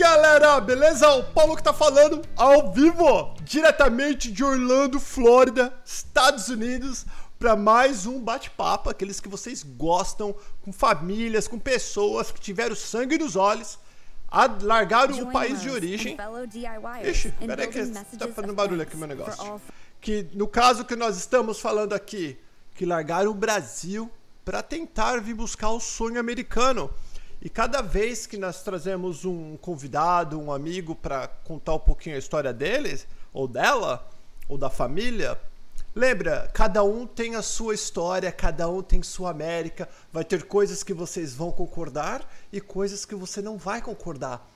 galera, beleza? O Paulo que tá falando ao vivo, diretamente de Orlando, Flórida, Estados Unidos, para mais um bate-papo, aqueles que vocês gostam, com famílias, com pessoas que tiveram sangue nos olhos, largaram o país de origem. Ixi, peraí que tá fazendo barulho aqui meu negócio. Que no caso que nós estamos falando aqui, que largaram o Brasil para tentar vir buscar o sonho americano. E cada vez que nós trazemos um convidado, um amigo para contar um pouquinho a história deles, ou dela, ou da família, lembra, cada um tem a sua história, cada um tem sua América, vai ter coisas que vocês vão concordar e coisas que você não vai concordar.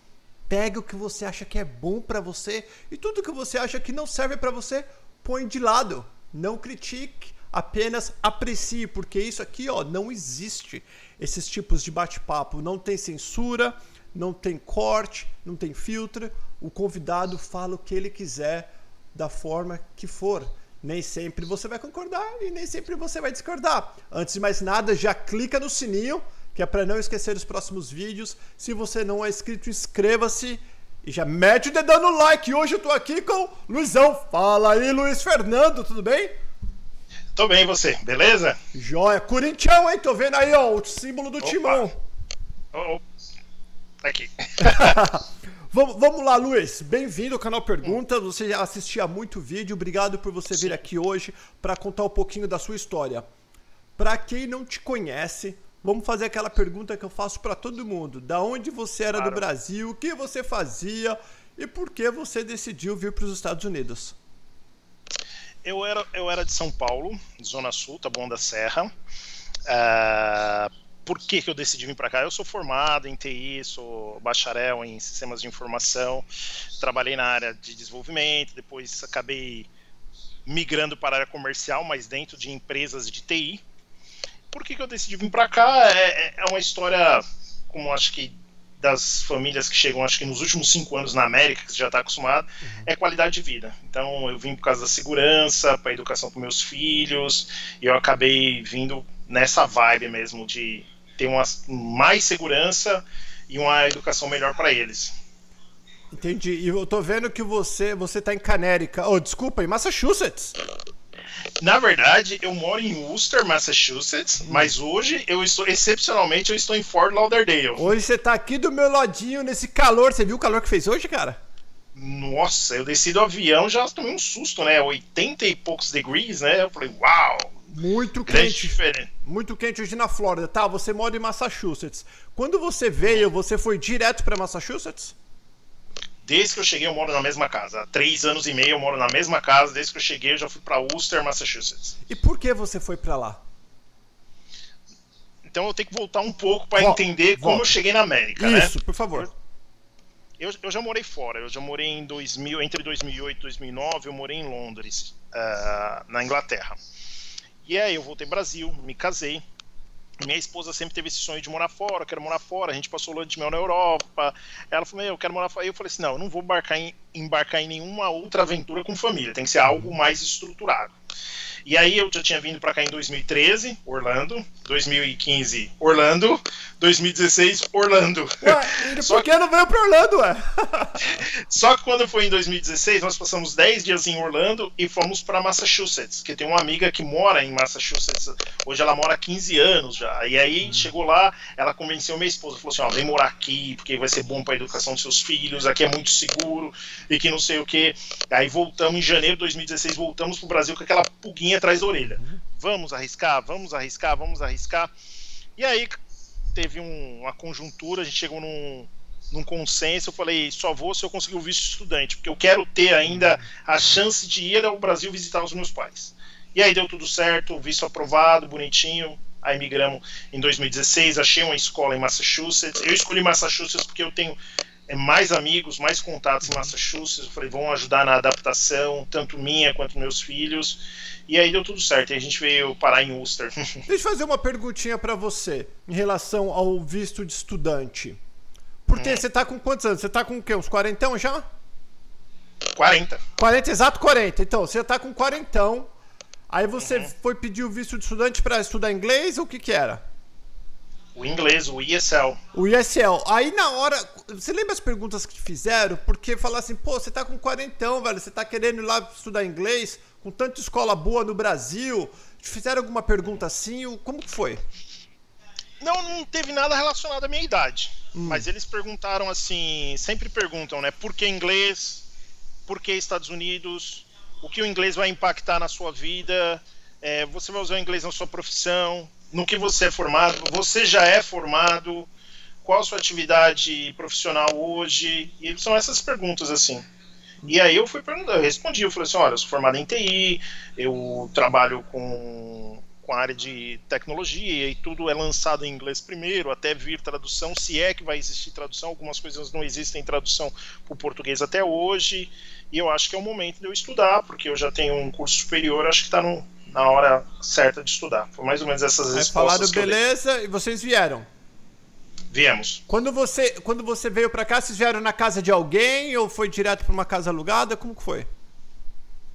Pega o que você acha que é bom para você e tudo que você acha que não serve para você, põe de lado. Não critique, apenas aprecie, porque isso aqui, ó, não existe esses tipos de bate-papo. Não tem censura, não tem corte, não tem filtro. O convidado fala o que ele quiser da forma que for. Nem sempre você vai concordar e nem sempre você vai discordar. Antes de mais nada, já clica no sininho, que é para não esquecer os próximos vídeos. Se você não é inscrito, inscreva-se e já mete o dedão no like. Hoje eu tô aqui com Luizão. Fala aí, Luiz Fernando, tudo bem? Tô bem, você, beleza? Joia. Corintião, hein? Tô vendo aí, ó, o símbolo do Opa. timão. Oh, oh. Aqui. vamos, vamos lá, Luiz. Bem-vindo ao canal Pergunta. Você já assistia muito vídeo. Obrigado por você Sim. vir aqui hoje para contar um pouquinho da sua história. Para quem não te conhece, vamos fazer aquela pergunta que eu faço para todo mundo. Da onde você era claro. do Brasil? O que você fazia? E por que você decidiu vir para os Estados Unidos? Eu era, eu era de São Paulo, Zona Sul, Taboão da Serra. Uh, por que, que eu decidi vir para cá? Eu sou formado em TI, sou bacharel em sistemas de informação, trabalhei na área de desenvolvimento, depois acabei migrando para a área comercial, mas dentro de empresas de TI. Por que, que eu decidi vir para cá? É, é uma história, como acho que das famílias que chegam, acho que nos últimos cinco anos na América, que você já está acostumado, uhum. é qualidade de vida. Então eu vim por causa da segurança, para a educação para meus filhos, e eu acabei vindo nessa vibe mesmo de ter uma, mais segurança e uma educação melhor para eles. Entendi. E eu tô vendo que você você tá em Canérica. Oh, desculpa, em Massachusetts. Na verdade, eu moro em Worcester, Massachusetts, hum. mas hoje eu estou, excepcionalmente, eu estou em Fort Lauderdale. Hoje você está aqui do meu ladinho nesse calor. Você viu o calor que fez hoje, cara? Nossa, eu desci do avião já tomei um susto, né? 80 e poucos degrees, né? Eu falei, uau! Muito quente. Diferente. Muito quente hoje na Flórida. Tá, você mora em Massachusetts. Quando você veio, você foi direto para Massachusetts? Desde que eu cheguei, eu moro na mesma casa. Há três anos e meio eu moro na mesma casa. Desde que eu cheguei, eu já fui para Worcester, Massachusetts. E por que você foi para lá? Então eu tenho que voltar um pouco para entender volta. como eu cheguei na América, Isso, né? Isso, por favor. Eu, eu, já morei fora. Eu já morei em 2000, entre 2008 e 2009, eu morei em Londres, uh, na Inglaterra. E aí eu voltei ao Brasil, me casei minha esposa sempre teve esse sonho de morar fora, eu quero morar fora, a gente passou lua de mel na Europa. Ela falou, eu quero morar fora. Eu falei assim, não, eu não vou embarcar em, embarcar em nenhuma outra aventura com família, tem que ser algo mais estruturado. E aí eu já tinha vindo para cá em 2013, Orlando, 2015, Orlando, 2016, Orlando. Ué, Só por que não veio para Orlando, ué? Só que quando foi em 2016, nós passamos 10 dias em Orlando e fomos para Massachusetts, que tem uma amiga que mora em Massachusetts. Hoje ela mora há 15 anos já. E aí chegou lá, ela convenceu minha esposa, falou assim: ó, vem morar aqui, porque vai ser bom para a educação dos seus filhos, aqui é muito seguro e que não sei o que. Aí voltamos em janeiro de 2016, voltamos pro Brasil com aquela pulguinha atrás da orelha. Vamos arriscar, vamos arriscar, vamos arriscar. E aí teve um, uma conjuntura, a gente chegou num, num consenso, eu falei, só vou se eu conseguir o visto estudante, porque eu quero ter ainda a chance de ir ao Brasil visitar os meus pais. E aí deu tudo certo, visto aprovado, bonitinho. Aí migramos em 2016, achei uma escola em Massachusetts. Eu escolhi Massachusetts porque eu tenho mais amigos, mais contatos em Massachusetts. Eu falei, vão ajudar na adaptação, tanto minha quanto meus filhos. E aí deu tudo certo. E a gente veio parar em Worcester. Deixa eu fazer uma perguntinha para você em relação ao visto de estudante. Porque hum. você tá com quantos anos? Você tá com o quê? Uns quarentão já? 40. 40, exato 40. Então, você tá com quarentão. Aí você uhum. foi pedir o visto de estudante para estudar inglês ou o que que era? O inglês, o ESL. O ESL. Aí na hora. Você lembra as perguntas que te fizeram? Porque falar assim, pô, você tá com quarentão, velho. Você tá querendo ir lá estudar inglês, com tanta escola boa no Brasil. Te fizeram alguma pergunta assim? Como que foi? Não, não teve nada relacionado à minha idade. Hum. Mas eles perguntaram assim, sempre perguntam, né? Por que inglês? Por que Estados Unidos? O que o inglês vai impactar na sua vida? É, você vai usar o inglês na sua profissão? No que você é formado, você já é formado, qual a sua atividade profissional hoje, e são essas perguntas assim. E aí eu fui perguntar, eu respondi, eu falei assim, olha, eu sou formado em TI, eu trabalho com, com a área de tecnologia e tudo é lançado em inglês primeiro, até vir tradução, se é que vai existir tradução, algumas coisas não existem tradução para o português até hoje, e eu acho que é o momento de eu estudar, porque eu já tenho um curso superior, acho que está no, na hora certa de estudar. Foi mais ou menos essas Aí respostas. Falaram beleza e vocês vieram. Viemos. Quando você, quando você veio para cá, vocês vieram na casa de alguém ou foi direto para uma casa alugada? Como que foi?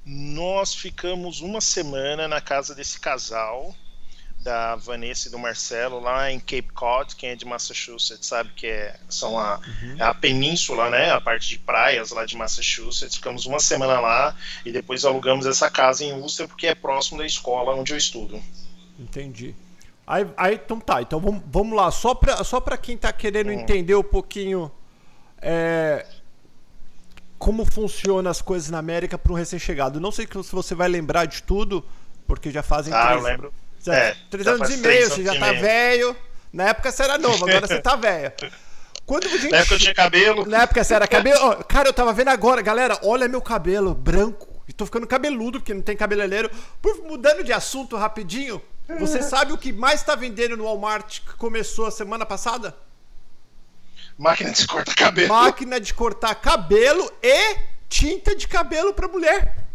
Nós ficamos uma semana na casa desse casal da Vanessa e do Marcelo lá em Cape Cod, quem é de Massachusetts sabe que é, são a, uhum. a península, né, a parte de praias lá de Massachusetts. Ficamos uma semana lá e depois alugamos essa casa em Worcester porque é próximo da escola onde eu estudo. Entendi. Aí, aí então tá, então vamos, vamos lá, só para só pra quem tá querendo hum. entender um pouquinho é, como funciona as coisas na América para um recém-chegado. Não sei se você vai lembrar de tudo, porque já fazem ah, três, eu lembro. É, três anos e meio, você já tá velho. Na época você era novo, agora você tá velho. Quando gente... Na época eu tinha cabelo. Na época você era cabelo. Oh, cara, eu tava vendo agora, galera, olha meu cabelo branco. E tô ficando cabeludo, porque não tem cabeleireiro. Por, mudando de assunto rapidinho, você sabe o que mais tá vendendo no Walmart que começou a semana passada? Máquina de cortar cabelo. Máquina de cortar cabelo e tinta de cabelo pra mulher.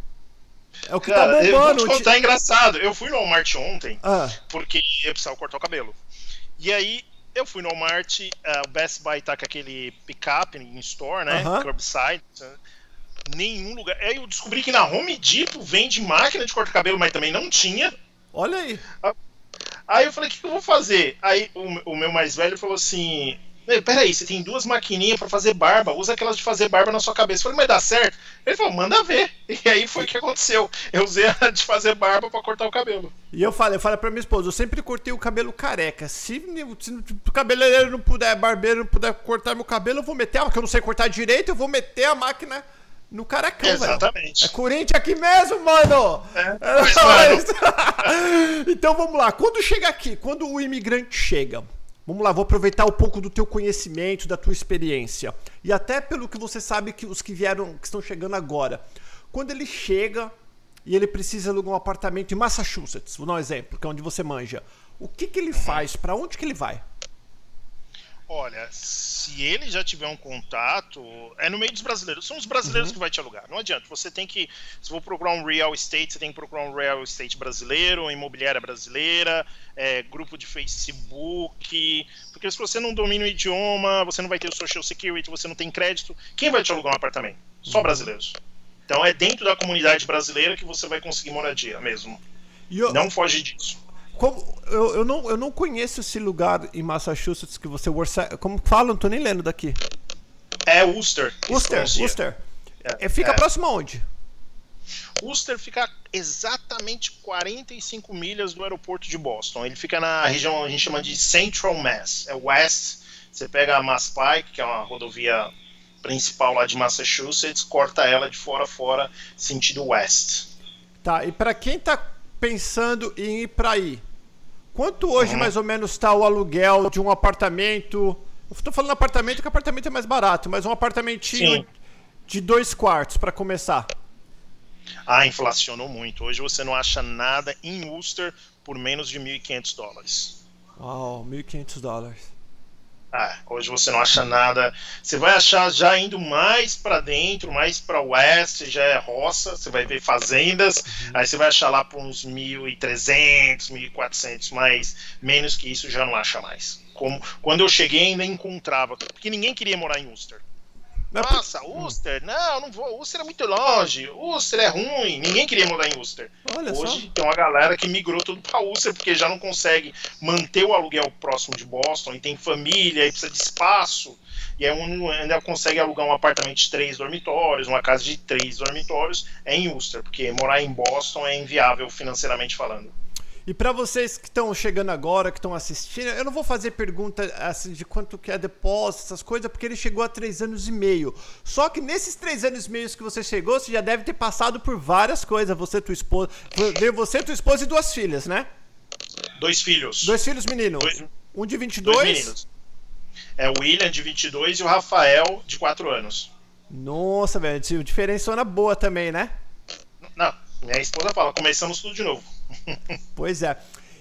É o que tá Cara, tá bombando. Eu vou te contar, é engraçado. Eu fui no Walmart ontem ah. porque eu precisava cortar o cabelo. E aí eu fui no Walmart, uh, o Best Buy tá com aquele pick-up em store, né? Uh -huh. Curbside. Nenhum lugar. Aí eu descobri que na Home Depot vende máquina de cortar cabelo, mas também não tinha. Olha aí. Aí eu falei, o que, que eu vou fazer? Aí o, o meu mais velho falou assim: Peraí, você tem duas maquininhas para fazer barba, usa aquelas de fazer barba na sua cabeça. Eu falei, mas dá certo? Ele falou, manda ver. E aí foi o que aconteceu. Eu usei a de fazer barba para cortar o cabelo. E eu falei, eu falei pra minha esposa, eu sempre cortei o cabelo careca. Se, se o cabeleireiro não puder, barbeiro não puder cortar meu cabelo, eu vou meter, porque eu não sei cortar direito, eu vou meter a máquina no caracão, Exatamente. Véio. É Corinthians aqui mesmo, mano! É, é então vamos lá, quando chega aqui, quando o imigrante chega, Vamos lá, vou aproveitar um pouco do teu conhecimento, da tua experiência. E até pelo que você sabe que os que vieram, que estão chegando agora. Quando ele chega e ele precisa alugar um apartamento em Massachusetts, vou dar um exemplo, que é onde você manja. O que, que ele faz? Para onde que ele vai? Olha, se ele já tiver um contato, é no meio dos brasileiros. São os brasileiros uhum. que vai te alugar. Não adianta. Você tem que, se for procurar um real estate, você tem que procurar um real estate brasileiro, imobiliária brasileira, é, grupo de Facebook. Porque se você não domina o idioma, você não vai ter o social security, você não tem crédito, quem vai te alugar um apartamento? Só uhum. brasileiros. Então é dentro da comunidade brasileira que você vai conseguir moradia mesmo. Eu... Não foge disso. Como, eu, eu, não, eu não conheço esse lugar em Massachusetts que você. Como fala? Não tô nem lendo daqui. É Worcester. Worcester, Worcester. É, é, fica é. próximo aonde? Worcester fica exatamente 45 milhas do aeroporto de Boston. Ele fica na região a gente chama de Central Mass. É West. Você pega a Mass Pike, que é uma rodovia principal lá de Massachusetts, corta ela de fora a fora, sentido West. Tá, e para quem tá pensando em ir para aí. Quanto hoje uhum. mais ou menos está o aluguel de um apartamento? Estou falando apartamento que apartamento é mais barato, mas um apartamentinho Sim. de dois quartos para começar. Ah, inflacionou muito. Hoje você não acha nada em Worcester por menos de 1.500 dólares. Uau, 1.500 dólares. Ah, hoje você não acha nada. Você vai achar já indo mais para dentro, mais para oeste, já é roça. Você vai ver fazendas. Uhum. Aí você vai achar lá por uns 1.300, 1.400, mas menos que isso já não acha mais. Como quando eu cheguei ainda encontrava, porque ninguém queria morar em Ulster. Nossa, Uster? Não, não vou. Uster é muito longe. Uster é ruim. Ninguém queria mudar em Uster. Olha Hoje só. tem uma galera que migrou tudo pra Uster porque já não consegue manter o aluguel próximo de Boston e tem família e precisa de espaço. E aí um ainda consegue alugar um apartamento de três dormitórios, uma casa de três dormitórios, é em Ulster, porque morar em Boston é inviável financeiramente falando. E para vocês que estão chegando agora, que estão assistindo, eu não vou fazer pergunta assim, de quanto que é depósito, essas coisas, porque ele chegou há três anos e meio. Só que nesses três anos e meio que você chegou, você já deve ter passado por várias coisas. Você, tua esposa, você, tua esposa e duas filhas, né? Dois filhos. Dois filhos meninos. Dois, um de 22. Dois meninos. É o William, de 22, e o Rafael, de 4 anos. Nossa, velho, diferença boa também, né? Não, minha esposa fala, começamos tudo de novo. Pois é.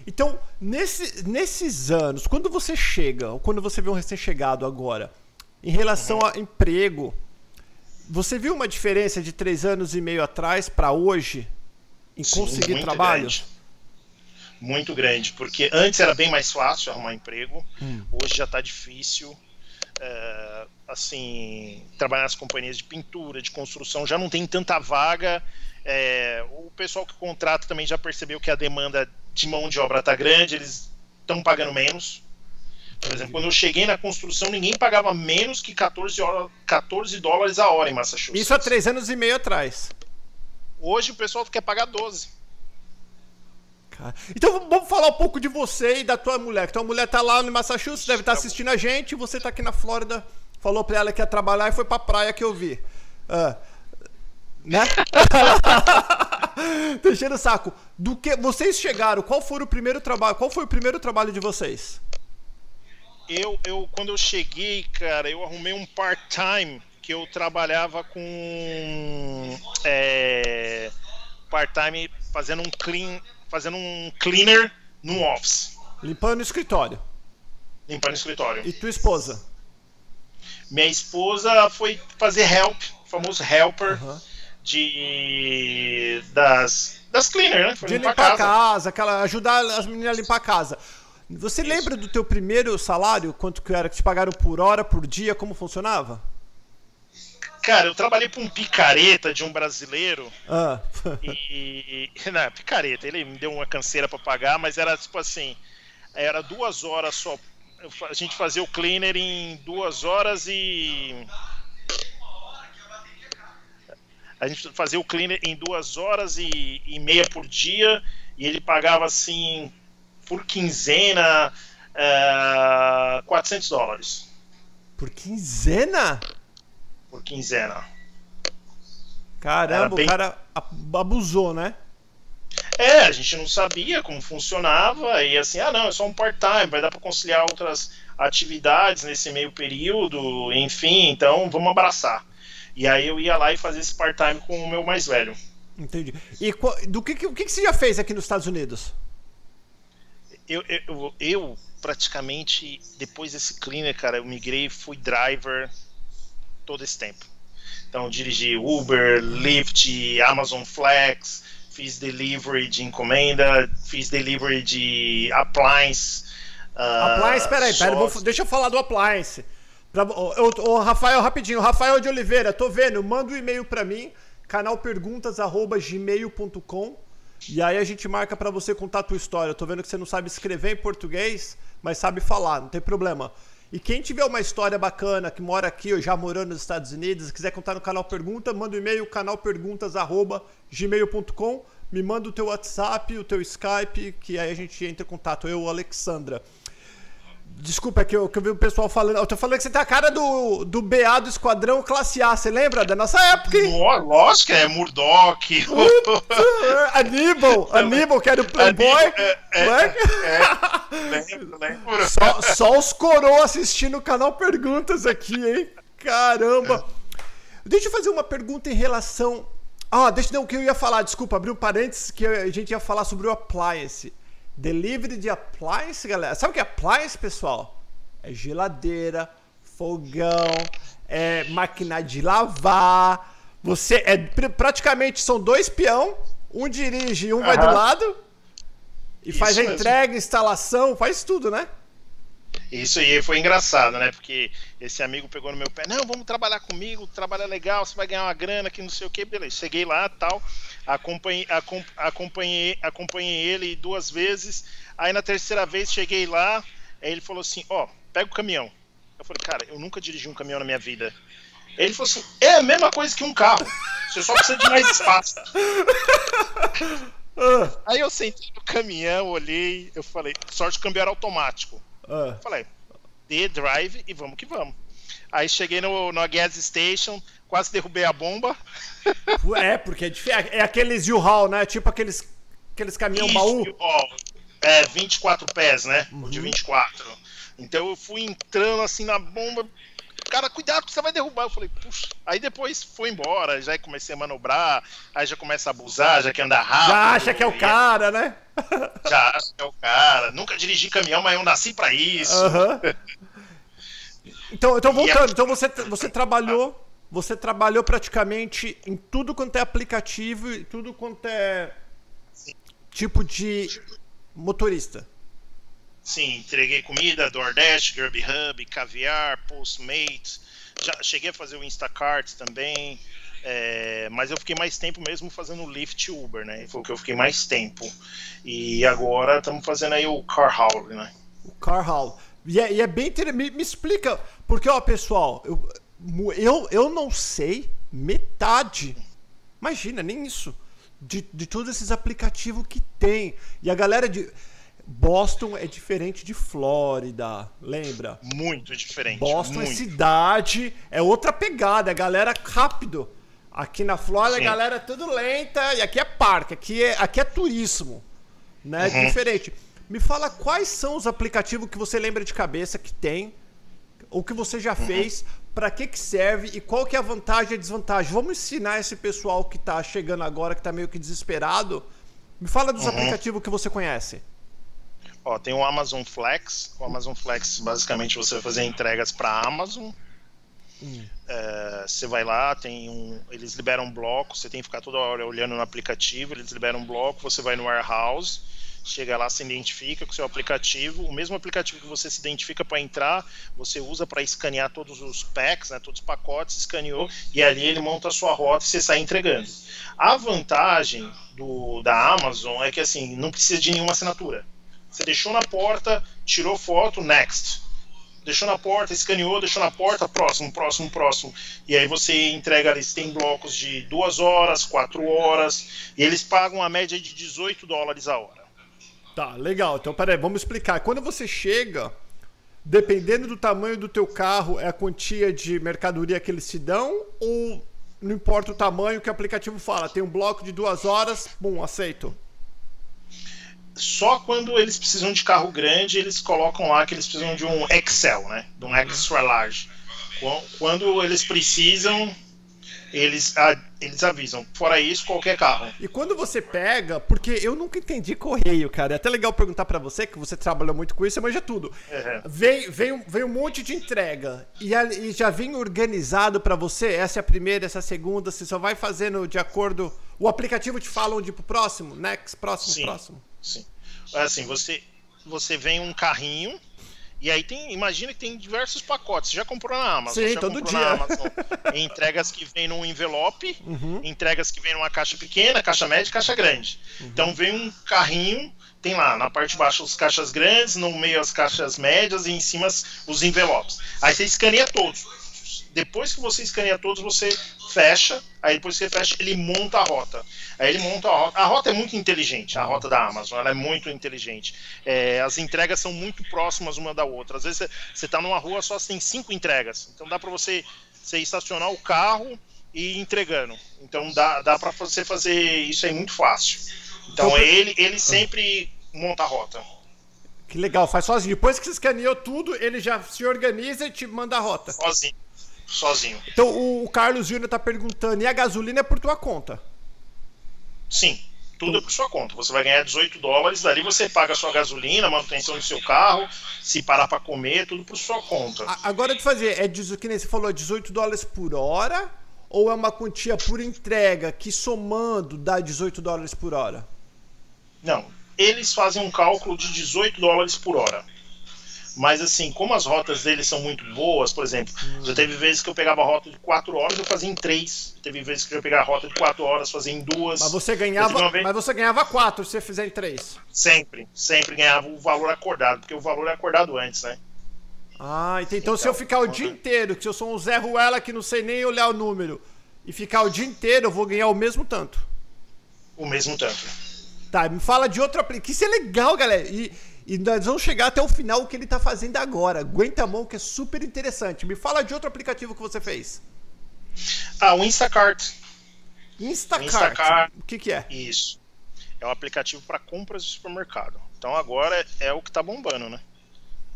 Então, nesse, nesses anos, quando você chega, ou quando você vê um recém-chegado agora, em relação uhum. a emprego, você viu uma diferença de três anos e meio atrás para hoje em Sim, conseguir trabalho? Grande muito grande, porque antes era bem mais fácil arrumar emprego, hum. hoje já está difícil. É, assim, trabalhar nas companhias de pintura, de construção, já não tem tanta vaga. É, o pessoal que contrata também já percebeu que a demanda de mão de obra está grande, eles estão pagando menos. Por exemplo, quando eu cheguei na construção, ninguém pagava menos que 14, hora, 14 dólares a hora em Massachusetts. Isso há três anos e meio atrás. Hoje o pessoal quer pagar 12. Cara. Então vamos falar um pouco de você e da tua mulher. Tua mulher tá lá no Massachusetts, deve estar tá assistindo a gente, você tá aqui na Flórida. Falou pra ela que ia trabalhar e foi pra praia que eu vi. Uh, né? Deixando o saco. Do que vocês chegaram? Qual foi o primeiro trabalho? Qual foi o primeiro trabalho de vocês? Eu, eu quando eu cheguei, cara, eu arrumei um part-time que eu trabalhava com é, part-time fazendo um clean fazendo um cleaner no office. Limpando o escritório. Limpando o escritório. E tua esposa? Minha esposa foi fazer help, famoso helper de das das cleaner, né? Foi de limpar, limpar a casa. casa, aquela ajudar as meninas a limpar a casa. Você Isso. lembra do teu primeiro salário? Quanto que era que te pagaram por hora, por dia, como funcionava? Cara, eu trabalhei para um picareta de um brasileiro. Ah. e, e. Não, picareta, ele me deu uma canseira para pagar, mas era tipo assim: era duas horas só. A gente fazia o cleaner em duas horas e. A gente fazia o cleaner em duas horas e, e meia por dia, e ele pagava assim, por quinzena, uh, eh, 400 dólares. Por quinzena? por quinzena. Caramba, bem... o cara abusou, né? É, a gente não sabia como funcionava e assim, ah não, é só um part-time, vai dar para conciliar outras atividades nesse meio período, enfim, então vamos abraçar. E aí eu ia lá e fazia esse part-time com o meu mais velho. Entendi. E do que, o que, que você já fez aqui nos Estados Unidos? Eu, eu, eu praticamente, depois desse cleaner, cara, eu migrei, fui driver, todo esse tempo. Então, dirigi Uber, Lyft, Amazon Flex, fiz delivery de encomenda, fiz delivery de appliance. Uh, appliance, peraí, peraí, vou, deixa eu falar do appliance. Pra, o, Rafael, rapidinho, Rafael de Oliveira, tô vendo, manda um e-mail para mim, canalperguntas@gmail.com e aí a gente marca para você contar a tua história. Eu tô vendo que você não sabe escrever em português, mas sabe falar, não tem problema. E quem tiver uma história bacana, que mora aqui ou já morou nos Estados Unidos, quiser contar no canal Pergunta, manda um e-mail, canalperguntas.gmail.com, me manda o teu WhatsApp, o teu Skype, que aí a gente entra em contato, eu, Alexandra. Desculpa, é que eu, que eu vi o pessoal falando. Eu tô falando que você tem a cara do, do BA do Esquadrão Classe A. Você lembra da nossa época, hein? Lógico, é Murdoch. Aníbal, Aníbal, que era o Playboy. Aníbal, é, é, é, é, lembro, lembro. Só, só os coroas assistindo o canal Perguntas aqui, hein? Caramba. Deixa eu fazer uma pergunta em relação. Ah, deixa não, o que eu ia falar, desculpa, abri um parênteses que a gente ia falar sobre o appliance. Delivery de appliance, galera. Sabe o que é appliance, pessoal? É geladeira, fogão, é máquina de lavar. Você é praticamente são dois peão, um dirige e um vai do lado. E Isso faz a mesmo. entrega, instalação, faz tudo, né? Isso aí foi engraçado, né? Porque esse amigo pegou no meu pé, não, vamos trabalhar comigo, trabalho é legal, você vai ganhar uma grana que não sei o que, beleza. Cheguei lá tal, acompanhei, acompanhei, acompanhei ele duas vezes. Aí na terceira vez cheguei lá, aí ele falou assim, ó, oh, pega o caminhão. Eu falei, cara, eu nunca dirigi um caminhão na minha vida. Ele falou assim, é a mesma coisa que um carro. Você só precisa de mais espaço. Aí eu sentei no caminhão, olhei, eu falei, sorte que o câmbio era automático. Uh. Falei, dê drive e vamos que vamos. Aí cheguei no, no gas station, quase derrubei a bomba. É, porque é, é aqueles U-Haul, né? Tipo aqueles, aqueles caminhão Isso, baú. É, 24 pés, né? Uhum. De 24. Então eu fui entrando assim na bomba, cara, cuidado que você vai derrubar. Eu falei, puxa. Aí depois foi embora, já comecei a manobrar, aí já começa a abusar, já quer andar rápido. Já acha que é o cara, né? Já acha que é o cara. Nunca dirigi caminhão, mas eu nasci pra isso. Uhum. Então, então voltando, então você, você trabalhou. Você trabalhou praticamente em tudo quanto é aplicativo e tudo quanto é tipo de motorista. Sim, entreguei comida, DoorDash, Grub Hub, Caviar, Postmates. Já cheguei a fazer o Instacart também. É, mas eu fiquei mais tempo mesmo fazendo Lyft Uber, né? Foi o que eu fiquei mais tempo. E agora estamos fazendo aí o Car Haul, né? O Car Haul. E é, e é bem interessante. Me, me, explica, porque, ó, pessoal, eu, eu, eu não sei metade. Imagina, nem isso. De, de todos esses aplicativos que tem. E a galera de. Boston é diferente de Flórida, lembra? Muito diferente. Boston é muito. é cidade, é outra pegada, é galera rápido. Aqui na Flórida, Sim. a galera é tudo lenta, e aqui é parque, aqui é, aqui é turismo. Né? Uhum. É diferente. Me fala quais são os aplicativos que você lembra de cabeça que tem, ou que você já uhum. fez, para que, que serve e qual que é a vantagem e a desvantagem. Vamos ensinar esse pessoal que está chegando agora, que está meio que desesperado. Me fala dos uhum. aplicativos que você conhece. Ó, tem o Amazon Flex. O Amazon Flex, basicamente, você vai fazer entregas para Amazon. Hum. É, você vai lá, tem um, eles liberam um bloco, você tem que ficar toda hora olhando no aplicativo, eles liberam um bloco, você vai no warehouse, chega lá, se identifica com o seu aplicativo, o mesmo aplicativo que você se identifica para entrar, você usa para escanear todos os packs, né, todos os pacotes, escaneou, e ali ele monta a sua rota e você sai entregando. A vantagem do, da Amazon é que assim, não precisa de nenhuma assinatura. Você deixou na porta, tirou foto, next. Deixou na porta, escaneou, deixou na porta, próximo, próximo, próximo. E aí você entrega ali, tem blocos de duas horas, quatro horas, e eles pagam a média de 18 dólares a hora. Tá, legal. Então, peraí, vamos explicar. Quando você chega, dependendo do tamanho do teu carro, é a quantia de mercadoria que eles te dão ou não importa o tamanho que o aplicativo fala? Tem um bloco de duas horas, bom, aceito só quando eles precisam de carro grande, eles colocam lá que eles precisam de um Excel, né? De um extra large. Quando eles precisam, eles, eles avisam. Fora isso, qualquer carro. E quando você pega, porque eu nunca entendi correio, cara. É até legal perguntar para você, que você trabalha muito com isso, você manja tudo. Uhum. Vem, vem, vem um monte de entrega e, e já vem organizado para você. Essa é a primeira, essa é a segunda. Você só vai fazendo de acordo. O aplicativo te fala onde ir pro próximo, next, próximo, Sim. próximo. Sim. Assim, você, você vem um carrinho. E aí tem, imagina que tem diversos pacotes. Você já comprou na Amazon? Sim, já todo dia. Amazon, entregas que vem num envelope, uhum. entregas que vem numa caixa pequena, caixa média, caixa grande. Uhum. Então vem um carrinho, tem lá na parte de baixo as caixas grandes, no meio as caixas médias e em cima os envelopes. Aí você escaneia todos depois que você escaneia todos, você fecha. Aí depois que você fecha, ele monta a rota. Aí ele monta a rota. A rota é muito inteligente, a rota da Amazon, ela é muito inteligente. É, as entregas são muito próximas uma da outra. Às vezes você está numa rua só tem cinco entregas. Então dá para você, você estacionar o carro e ir entregando. Então dá, dá para você fazer isso aí muito fácil. Então, então ele, ele sempre monta a rota. Que legal, faz sozinho. Depois que você escaneou tudo, ele já se organiza e te manda a rota. Sozinho sozinho. Então o, Carlos Júnior está perguntando: e a gasolina é por tua conta? Sim, tudo é por sua conta. Você vai ganhar 18 dólares, dali você paga a sua gasolina, manutenção do seu carro, se parar para comer, tudo por sua conta. Agora de fazer, é que nem você falou, 18 é dólares por hora ou é uma quantia por entrega que somando dá 18 dólares por hora? Não, eles fazem um cálculo de 18 dólares por hora. Mas assim, como as rotas dele são muito boas, por exemplo, já teve vezes que eu pegava a rota de 4 horas e eu fazia em 3. Teve vezes que eu pegava a rota de 4 horas, fazia em 2. Mas você ganhava, vez... mas você ganhava 4 se você fizer em 3. Sempre, sempre ganhava o valor acordado, porque o valor é acordado antes, né? Ah, então, então se eu ficar o dia inteiro, que eu sou um Zé Ruela que não sei nem olhar o número, e ficar o dia inteiro, eu vou ganhar o mesmo tanto. O mesmo tanto. Tá, me fala de outro aplicativo. Isso é legal, galera. E, e nós vamos chegar até o final o que ele tá fazendo agora. Aguenta a mão, que é super interessante. Me fala de outro aplicativo que você fez. Ah, o Instacart. Instacart. Instacart. O que, que é? Isso. É um aplicativo para compras de supermercado. Então agora é, o que tá bombando, né?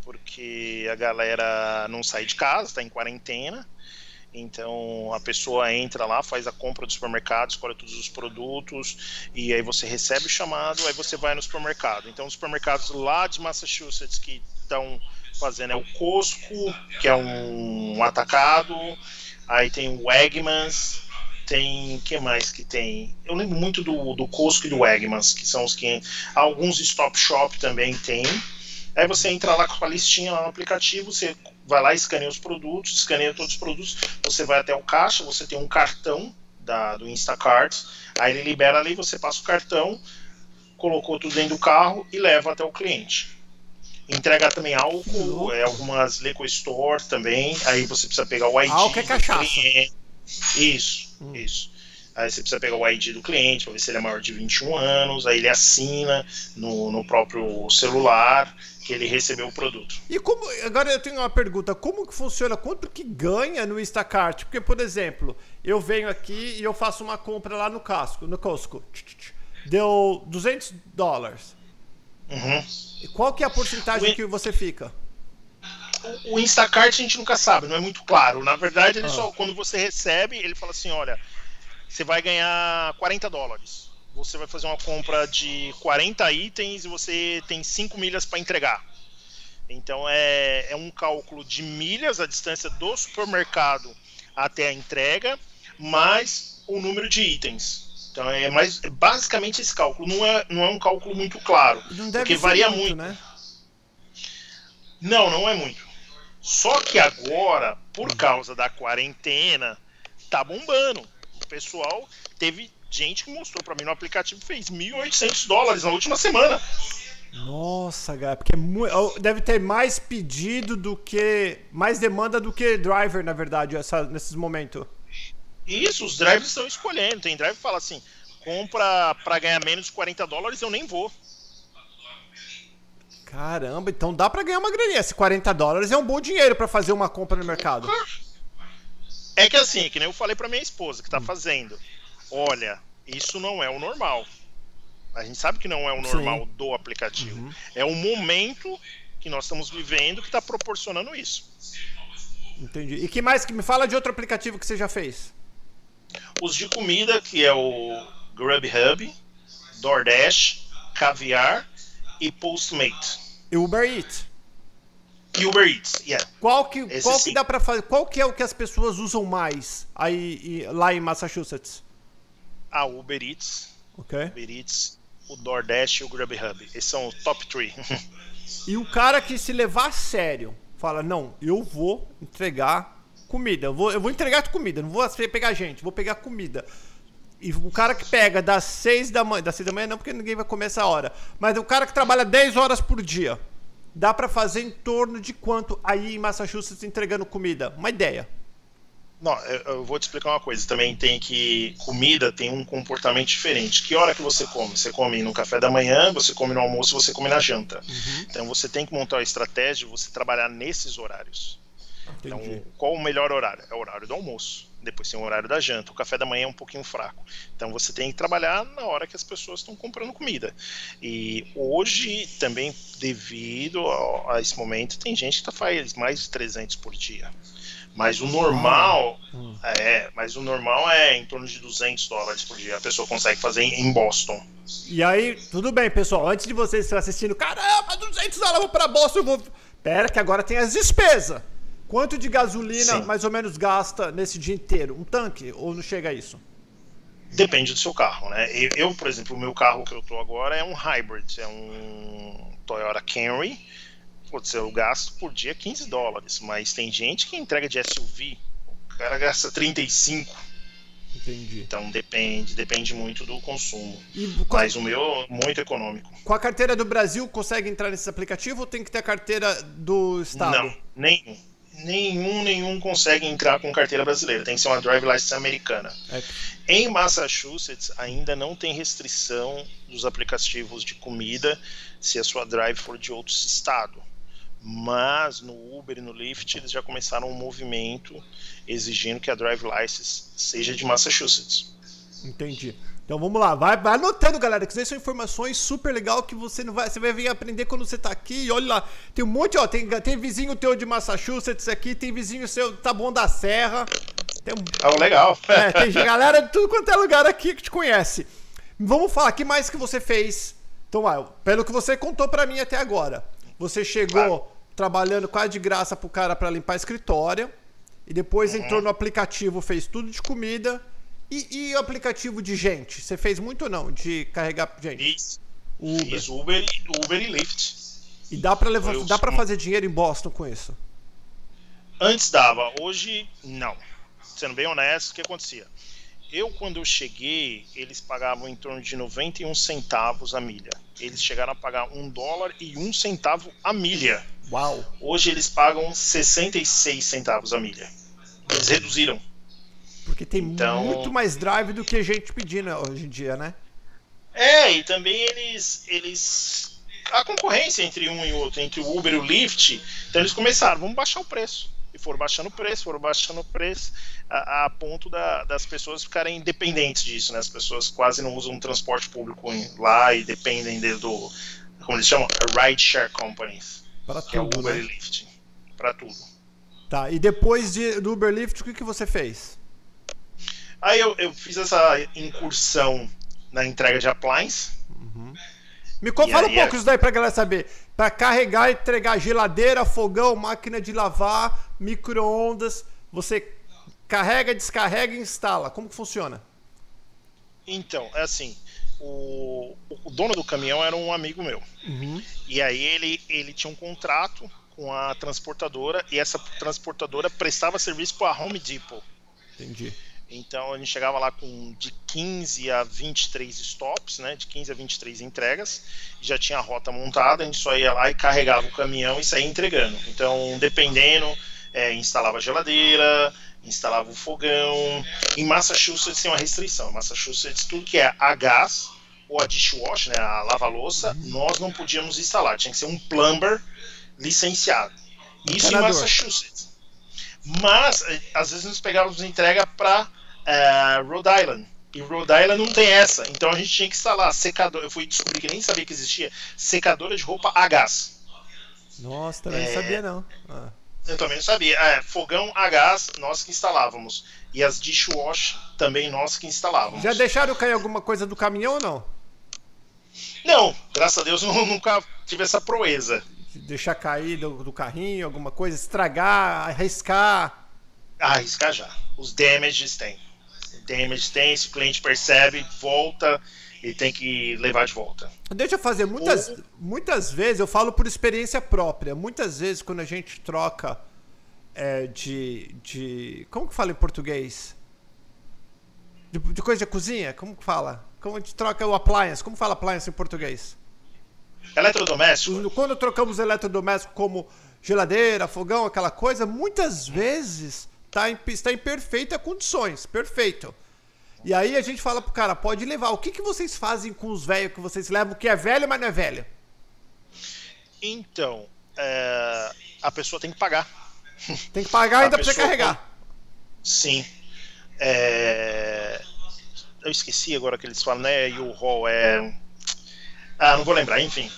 Porque a galera não sai de casa, tá em quarentena. Então a pessoa entra lá, faz a compra do supermercado, escolhe todos os produtos e aí você recebe o chamado, aí você vai no supermercado. Então os supermercados lá de Massachusetts que estão fazendo é o Costco, que é um atacado, aí tem o Wegmans, tem que mais que tem? Eu lembro muito do, do Costco e do Wegmans, que são os que alguns Stop Shop também tem. Aí você entra lá com a listinha lá no aplicativo, você vai lá, escaneia os produtos, escaneia todos os produtos, você vai até o caixa, você tem um cartão da, do Instacart, aí ele libera ali, você passa o cartão, colocou tudo dentro do carro e leva até o cliente. Entrega também álcool, é, algumas Liquor Store também, aí você precisa pegar o ID álcool é cachaça. cliente. Isso, hum. isso. Aí você precisa pegar o ID do cliente para ver se ele é maior de 21 anos, aí ele assina no, no próprio celular que ele recebeu o produto. E como agora eu tenho uma pergunta, como que funciona? Quanto que ganha no Instacart? Porque por exemplo, eu venho aqui e eu faço uma compra lá no Casco, no Costco. Deu 200 dólares. Uhum. E qual que é a porcentagem o que você fica? O Instacart a gente nunca sabe, não é muito claro. Na verdade, ele ah. só quando você recebe, ele fala assim, olha, você vai ganhar 40 dólares você vai fazer uma compra de 40 itens e você tem 5 milhas para entregar. Então é, é um cálculo de milhas, a distância do supermercado até a entrega, mais o número de itens. Então é mais é basicamente esse cálculo. Não é, não é um cálculo muito claro. Não deve porque varia muito, muito. Né? Não, não é muito. Só que agora, por causa da quarentena, tá bombando. O pessoal teve gente que mostrou para mim no aplicativo fez 1.800 dólares na última semana. Nossa, cara, porque é deve ter mais pedido do que. mais demanda do que driver, na verdade, essa, nesses momentos. Isso, os drivers estão escolhendo. Tem driver que fala assim: compra para ganhar menos de 40 dólares, eu nem vou. Caramba, então dá para ganhar uma graninha. Esse 40 dólares é um bom dinheiro para fazer uma compra no mercado. É que assim, que nem eu falei para minha esposa que tá fazendo olha, isso não é o normal. A gente sabe que não é o normal Sim. do aplicativo. Uhum. É o momento que nós estamos vivendo que está proporcionando isso. Entendi. E que mais que me fala de outro aplicativo que você já fez? Os de comida, que é o Grubhub, DoorDash, Caviar e Postmate. E Uber Eats. E Uber Eats, yeah. Qual que, qual que dá para fazer? Qual que é o que as pessoas usam mais aí lá em Massachusetts? A Uber Eats, okay. Uber Eats, o DoorDash e o Grubhub. Esses são os top 3. e o cara que se levar a sério, fala, não, eu vou entregar comida. Eu vou, eu vou entregar comida, não vou pegar gente, vou pegar comida. E o cara que pega das 6 da manhã, das 6 da manhã não, porque ninguém vai comer essa hora. Mas o cara que trabalha 10 horas por dia, dá para fazer em torno de quanto aí em Massachusetts entregando comida? Uma ideia. Não, eu vou te explicar uma coisa. Também tem que comida tem um comportamento diferente. Que hora que você come? Você come no café da manhã, você come no almoço, você come na janta. Uhum. Então você tem que montar a estratégia de você trabalhar nesses horários. Entendi. Então, qual o melhor horário? É o horário do almoço. Depois tem o horário da janta. O café da manhã é um pouquinho fraco. Então você tem que trabalhar na hora que as pessoas estão comprando comida. E hoje, também devido a, a esse momento, tem gente que tá, faz mais de 300 por dia. Mas o normal hum. é, mas o normal é em torno de 200 dólares por dia. A pessoa consegue fazer em Boston. E aí, tudo bem, pessoal. Antes de vocês estarem assistindo, caramba, 200 dólares, vou para Boston, eu vou. Pera, que agora tem as despesas. Quanto de gasolina Sim. mais ou menos gasta nesse dia inteiro? Um tanque? Ou não chega a isso? Depende do seu carro, né? Eu, por exemplo, o meu carro que eu tô agora é um hybrid, é um Toyota Camry putz, eu gasto por dia 15 dólares, mas tem gente que entrega de SUV, o cara gasta 35. Entendi. Então depende, depende muito do consumo. Com, Mas o meu, muito econômico. com a carteira do Brasil, consegue entrar nesse aplicativo ou tem que ter a carteira do estado? Não, nenhum. Nenhum, nenhum consegue entrar com carteira brasileira. Tem que ser uma drive license americana. É. Em Massachusetts, ainda não tem restrição dos aplicativos de comida se a sua drive for de outro estado. Mas no Uber e no Lyft eles já começaram um movimento exigindo que a drive license seja de Massachusetts. Entendi. Então vamos lá, vai, vai anotando, galera, que isso aí são informações super legal que você não vai, você vai vir aprender quando você tá aqui. E olha lá, tem um monte, ó, tem, tem vizinho teu de Massachusetts aqui, tem vizinho seu tá bom da Serra. Tem um, Ah, legal. é, tem galera de tudo quanto é lugar aqui que te conhece. Vamos falar, que mais que você fez? Então, vai, pelo que você contou pra mim até agora, você chegou Claro. Trabalhando quase de graça pro cara pra limpar escritório, e depois entrou no aplicativo, fez tudo de comida. E, e o aplicativo de gente? Você fez muito ou não? De carregar gente? Fiz, Uber. fiz Uber, e- Uber e Lyft. E dá pra, levar, Eu dá fazer dinheiro em Boston com isso? Antes dava, hoje não. Sendo bem honesto, o que acontecia? Eu, quando eu cheguei, eles pagavam em torno de 91 centavos a milha. Eles chegaram a pagar um dólar e um centavo a milha. Uau! Hoje eles pagam 66 centavos a milha. Eles reduziram. Porque tem Então- muito mais drive do que gente pedindo hoje em dia, né? É, e também eles. eles a concorrência entre um e outro, entre o Uber e o Lyft, então eles começaram, vamos baixar o preço. E foram baixando o preço, foram baixando o preço, a, a ponto da- das pessoas ficarem dependentes disso, né? As pessoas quase não usam transporte público lá e dependem de- do. Como eles chamam? Ride Share Companies, Pra que é o tudo, Uber né? e Lyft. Pra tudo. Tá, e depois de, do Uber Lyft, o que, que você fez? Aí eu, eu fiz essa incursão na entrega de appliance. Me conta, fala um aí, pouco é- isso daí pra galera saber. Pra carregar e entregar geladeira, fogão, máquina de lavar, micro-ondas, você carrega, descarrega e instala. Como que funciona? Então, é assim, o, o dono do caminhão era um amigo meu. E aí ele, ele tinha um contrato com a transportadora e essa transportadora prestava serviço para a Home Depot. Entendi. Então a gente chegava lá com de 15 a 23 stops, né? De 15 a 23 entregas. Já tinha a rota montada, a gente só ia lá e carregava o caminhão e saía entregando. Então, dependendo, é, instalava a geladeira, instalava o fogão. Em Massachusetts tem uma restrição. Em Massachusetts, tudo que é a gás ou a dishwash, né? A lava-louça, nós não podíamos instalar. Tinha que ser um plumber licenciado. Isso em Encanador. Massachusetts. Mas, eh, às vezes, nós pegávamos entrega para Rhode Island. E Rhode Island não tem essa. Então a gente tinha que instalar secador. Eu fui descobrir que nem sabia que existia secadora de roupa a gás. Nossa, também não É. sabia não. Ah. Eu também não sabia. É, fogão a gás, nós que instalávamos. E as dishwash também nós que instalávamos. Já deixaram cair alguma coisa do caminhão ou não? Não, graças a Deus eu nunca tive essa proeza. Deixar cair do, do carrinho, alguma coisa, estragar, arriscar. Arriscar já. Os damages tem. Damage tem, se o cliente percebe, volta e tem que levar de volta. Deixa eu fazer, muitas, Ou- muitas vezes, eu falo por experiência própria, muitas vezes quando a gente troca é, de, de. Como que fala em português? De, de coisa de cozinha? Como que fala? Como a gente troca o appliance? Como fala appliance em português? Eletrodoméstico? Quando trocamos eletrodomésticos como geladeira, fogão, aquela coisa, muitas vezes tá em, está em perfeitas condições, perfeito. E aí a gente fala pro cara, pode levar. O que, que vocês fazem com os velhos que vocês levam, que é velho, mas não é velho? Então, é, a pessoa tem que pagar. Tem que pagar ainda pra você carregar. Sim. É, Eu esqueci agora que eles falam, né? E o hall é. Ah, não vou lembrar, enfim.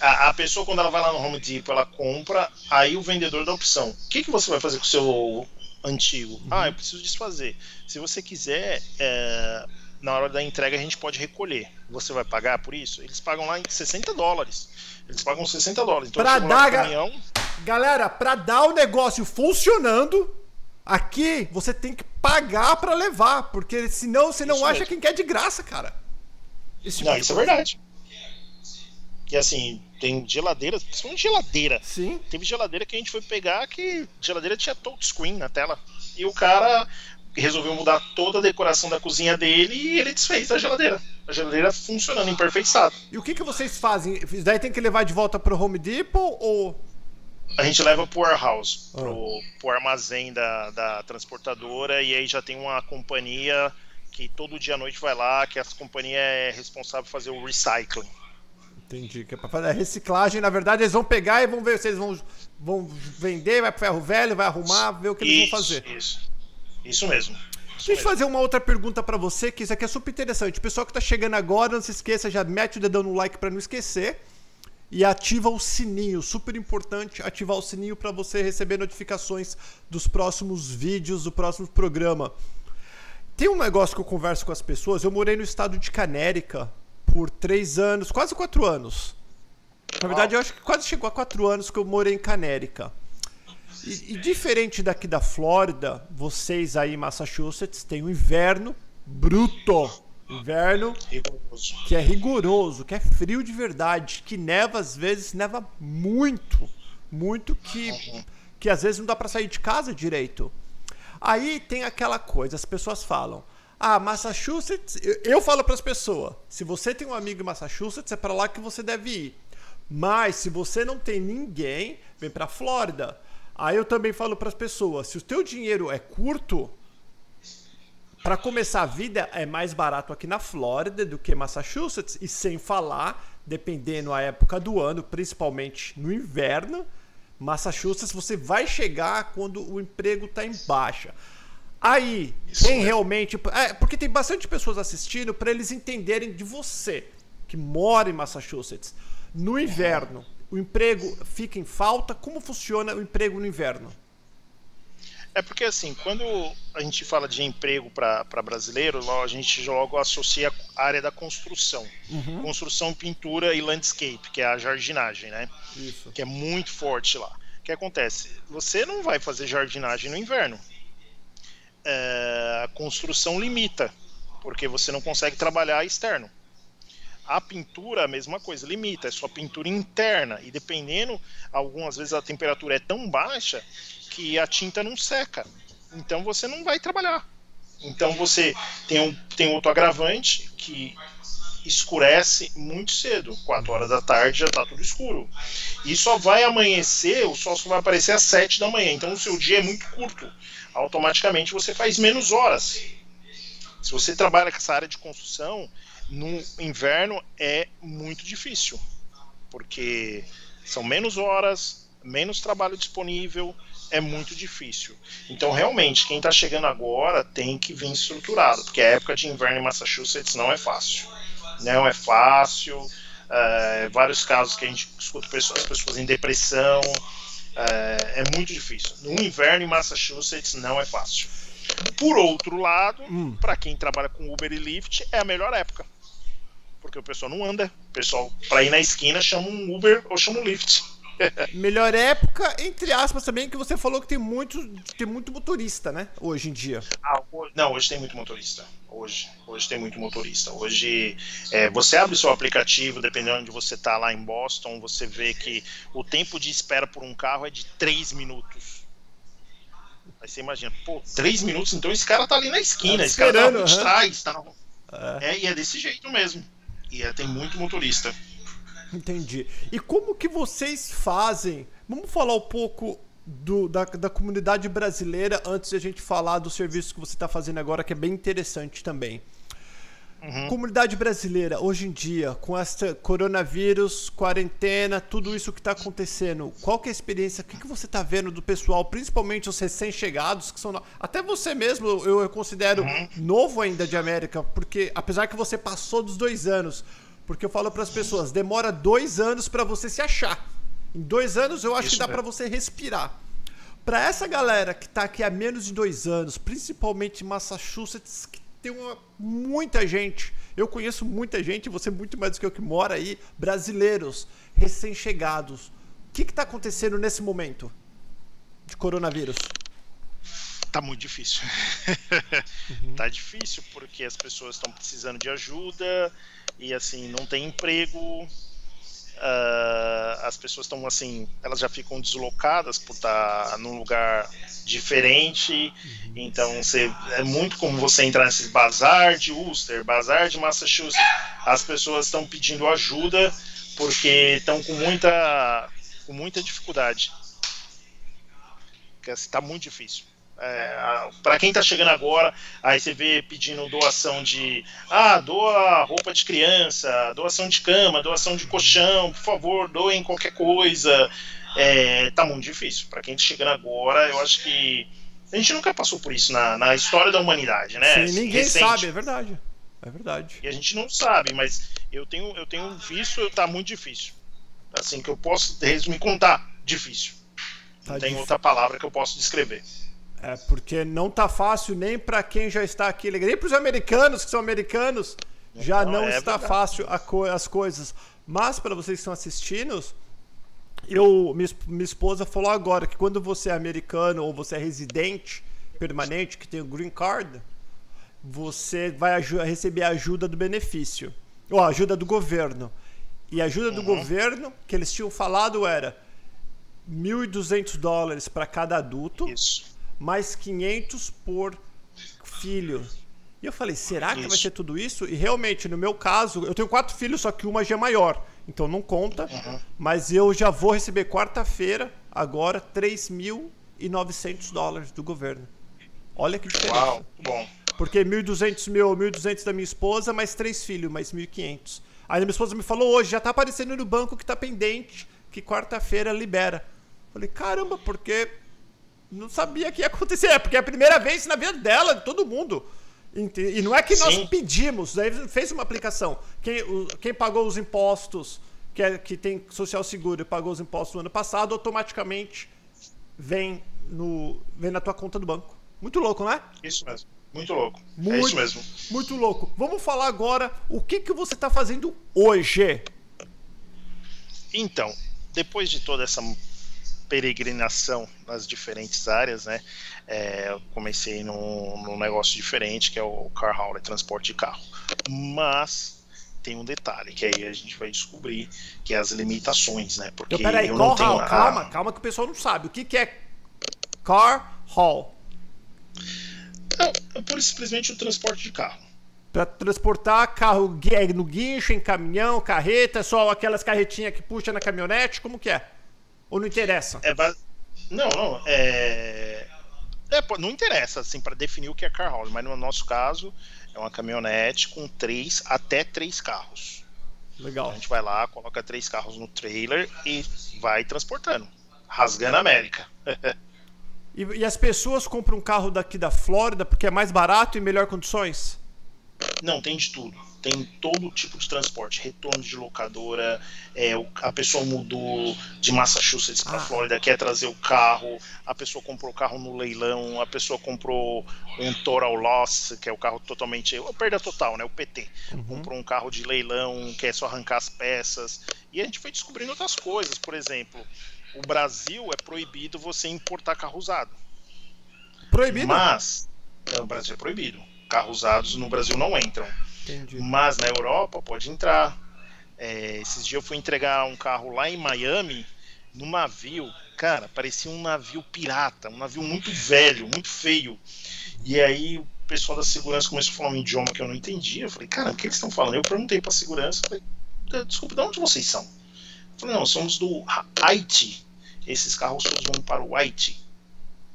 A, a pessoa, quando ela vai lá no Home Depot, ela compra, aí o vendedor dá a opção. O que, que você vai fazer com o seu antigo? Ah, eu preciso desfazer. Se você quiser, é, na hora da entrega a gente pode recolher. Você vai pagar por isso? Eles pagam lá em 60 dólares. Eles pagam 60 dólares. Então Pra dar, caminhão, Galera, pra dar o negócio funcionando, aqui você tem que pagar pra levar, porque senão você não Isso acha mesmo. quem quer de graça, cara. Esse tipo Não, isso é coisa. verdade. E assim, tem geladeiras, principalmente geladeira. Sim. Teve geladeira que a gente foi pegar que geladeira tinha touchscreen na tela. E o cara resolveu mudar toda a decoração da cozinha dele e ele desfez a geladeira. A geladeira funcionando em perfeito estado. E o que, que vocês fazem? Isso daí tem que levar de volta pro Home Depot ou. A gente leva pro warehouse, pro, pro armazém da, da transportadora, e aí já tem uma companhia que todo dia à noite vai lá, que essa companhia é responsável por fazer o recycling. Entendi. Que é pra fazer a reciclagem, na verdade, eles vão pegar e vão ver se eles vão, vão vender, vai pro ferro velho, vai arrumar, ver o que eles vão fazer. Isso. Isso mesmo. Isso Deixa eu fazer uma outra pergunta para você, que isso aqui é super interessante. O pessoal que tá chegando agora, não se esqueça, já mete o dedão no like para não esquecer. E ativa o sininho, super importante ativar o sininho para você receber notificações dos próximos vídeos, do próximo programa. Tem um negócio que eu converso com as pessoas. Eu morei no estado de Canérica por três anos, quase quatro anos. Na verdade, eu acho que quase chegou a quatro anos que eu morei em Canérica. E, e, diferente daqui da Flórida, vocês aí em Massachusetts têm um inverno bruto. Inverno que é rigoroso, que é frio de verdade, que neva às vezes, neva muito. Muito que, que às vezes não dá para sair de casa direito. Aí tem aquela coisa, as pessoas falam: "Ah, Massachusetts, eu, eu falo para as pessoas, se você tem um amigo em Massachusetts, é para lá que você deve ir. Mas se você não tem ninguém, vem para Flórida. Aí eu também falo para as pessoas, se o teu dinheiro é curto, para começar a vida é mais barato aqui na Flórida do que Massachusetts e sem falar, dependendo a época do ano, principalmente no inverno, Massachusetts você vai chegar quando o emprego está em baixa. Aí, Isso tem é. realmente. É, porque tem bastante pessoas assistindo para eles entenderem de você que mora em Massachusetts. No inverno, o emprego fica em falta? Como funciona o emprego no inverno? É porque assim, quando a gente fala de emprego para brasileiro, a gente logo associa a área da construção. Uhum. Construção, pintura e landscape, que é a jardinagem, né? Isso. Que é muito forte lá. O que acontece? Você não vai fazer jardinagem no inverno. É, a construção limita, porque você não consegue trabalhar externo. A pintura, a mesma coisa, limita, é só pintura interna. E dependendo, algumas vezes a temperatura é tão baixa que a tinta não seca. Então você não vai trabalhar. Então você tem, um, tem outro agravante que escurece muito cedo. 4 horas da tarde já está tudo escuro. E só vai amanhecer, o sol só vai aparecer às 7 da manhã. Então o seu dia é muito curto. Automaticamente você faz menos horas. Se você trabalha com essa área de construção, no inverno é muito difícil, porque são menos horas, menos trabalho disponível, é muito difícil. Então, realmente, quem está chegando agora tem que vir estruturado, porque a época de inverno em Massachusetts não é fácil. Não é fácil. É, vários casos que a gente escuta pessoas, as pessoas em depressão. É, é muito difícil. No inverno em Massachusetts não é fácil. Por outro lado, hum. para quem trabalha com Uber e Lyft, é a melhor época porque o pessoal não anda. O pessoal, pra ir na esquina, chama um Uber ou chama um Lyft. Melhor época, entre aspas, também, que você falou que tem muito, tem muito motorista, né? Hoje em dia. Ah, não, hoje tem muito motorista. Hoje, hoje tem muito motorista. Hoje, é, você abre seu aplicativo, dependendo de onde você tá lá em Boston, você vê que o tempo de espera por um carro é de 3 minutos. Aí você imagina, pô, 3 minutos, então esse cara tá ali na esquina, tá esse cara tá de trás, tá no... é. é, e é desse jeito mesmo. E é, tem muito motorista. Entendi. E como que vocês fazem? Vamos falar um pouco do, da, da comunidade brasileira antes de a gente falar do serviço que você está fazendo agora, que é bem interessante também. Uhum. Comunidade brasileira, hoje em dia, com essa coronavírus, quarentena, tudo isso que está acontecendo, qual que é a experiência? O que, que você está vendo do pessoal, principalmente os recém-chegados, que são. No... Até você mesmo, eu, eu considero uhum. novo ainda de América, porque apesar que você passou dos dois anos, porque eu falo para as pessoas, demora dois anos para você se achar. Em dois anos eu acho isso que dá para você respirar. Para essa galera que está aqui há menos de dois anos, principalmente em Massachusetts, que tem uma, muita gente. Eu conheço muita gente, você muito mais do que eu que mora aí, brasileiros, recém-chegados. O que está acontecendo nesse momento de coronavírus? Tá muito difícil. uhum. Tá difícil porque as pessoas estão precisando de ajuda e assim, não tem emprego. Uh, as pessoas estão assim, elas já ficam deslocadas por estar num lugar diferente. Então você, é muito como você entrar nesses bazar de Ulster, bazar de Massachusetts. As pessoas estão pedindo ajuda porque estão com muita, com muita dificuldade. Está muito difícil. É, para quem está chegando agora, aí você vê pedindo doação de ah, doa roupa de criança, doação de cama, doação de colchão, por favor, doem qualquer coisa. É, tá muito difícil. Para quem está chegando agora, eu acho que a gente nunca passou por isso na, na história da humanidade, né? Sim, ninguém Recente. sabe, é verdade. É verdade. E a gente não sabe, mas eu tenho, eu tenho visto, tá muito difícil. Assim que eu posso resumir contar, difícil. Tá não tem difícil. outra palavra que eu posso descrever. É, porque não tá fácil nem para quem já está aqui, nem para os americanos que são americanos, já não, não é está verdade. fácil co as coisas. Mas para vocês que estão assistindo, eu minha, esposa falou agora que quando você é americano ou você é residente permanente que tem o green card, você vai receber ajuda do benefício, ou ajuda do governo. E a ajuda do uhum. governo que eles tinham falado era 1.200 dólares para cada adulto. Isso mais 500 por filho. E eu falei, será que vai ser tudo isso? E realmente, no meu caso, eu tenho quatro filhos, só que uma já é maior. Então não conta. Uhum. Mas eu já vou receber quarta-feira, agora, 3.900 dólares do governo. Olha que diferença. Uau, bom. Porque 1.200 meu, 1.200 da minha esposa, mais três filhos, mais 1.500. Aí minha esposa me falou hoje, já tá aparecendo no banco que tá pendente, que quarta-feira libera. Falei, caramba, porque não sabia que ia acontecer. É porque é a primeira vez na vida dela, de todo mundo. E não é que nós Sim. pedimos, daí fez uma aplicação. Quem, quem pagou os impostos, que, é, que tem social seguro e pagou os impostos no ano passado, automaticamente vem, no, vem na tua conta do banco. Muito louco, não é? Isso mesmo. Muito louco. Muito, é isso mesmo. Muito louco. Vamos falar agora o que, que você está fazendo hoje. Então, depois de toda essa peregrinação nas diferentes áreas, né? É, eu comecei num, num, negócio diferente, que é o car hauler, transporte de carro. Mas tem um detalhe, que aí a gente vai descobrir, que é as limitações, né? Porque então, peraí, eu não tenho... calma, calma que o pessoal não sabe. O que, que é car haul? Não, é por simplesmente o transporte de carro. Para transportar carro no guincho, em caminhão, carreta, só aquelas carretinhas que puxa na caminhonete, como que é? Ou não interessa? É. Não, não. É... é... não interessa, assim, para definir o que é car house, mas no nosso caso é uma caminhonete com três, até três carros. Legal. Então a gente vai lá, coloca três carros no trailer e vai transportando, rasgando a América. e, e as pessoas compram um carro daqui da Flórida porque é mais barato e melhor condições? Não, tem de tudo tem todo tipo de transporte, retorno de locadora, é, a pessoa mudou de Massachusetts para ah. Flórida, quer trazer o carro, a pessoa comprou o carro no leilão, a pessoa comprou um Total Loss, que é o carro totalmente, a perda total, né, o PT, uhum. comprou um carro de leilão, quer só arrancar as peças, e a gente foi descobrindo outras coisas, por exemplo, o Brasil é proibido você importar carro usado. Proibido? Mas, o Brasil é proibido. Carros usados no Brasil não entram. Entendi. Mas na Europa pode entrar. É, esses dias eu fui entregar um carro lá em Miami, no navio. Cara, parecia um navio pirata, um navio muito velho, muito feio. E aí o pessoal da segurança começou a falar um idioma que eu não entendia. Eu falei, cara, o que eles estão falando? Eu perguntei pra segurança, falei, desculpa, de onde vocês são? Eu falei, não, somos do Haiti. Esses carros todos vão para o Haiti.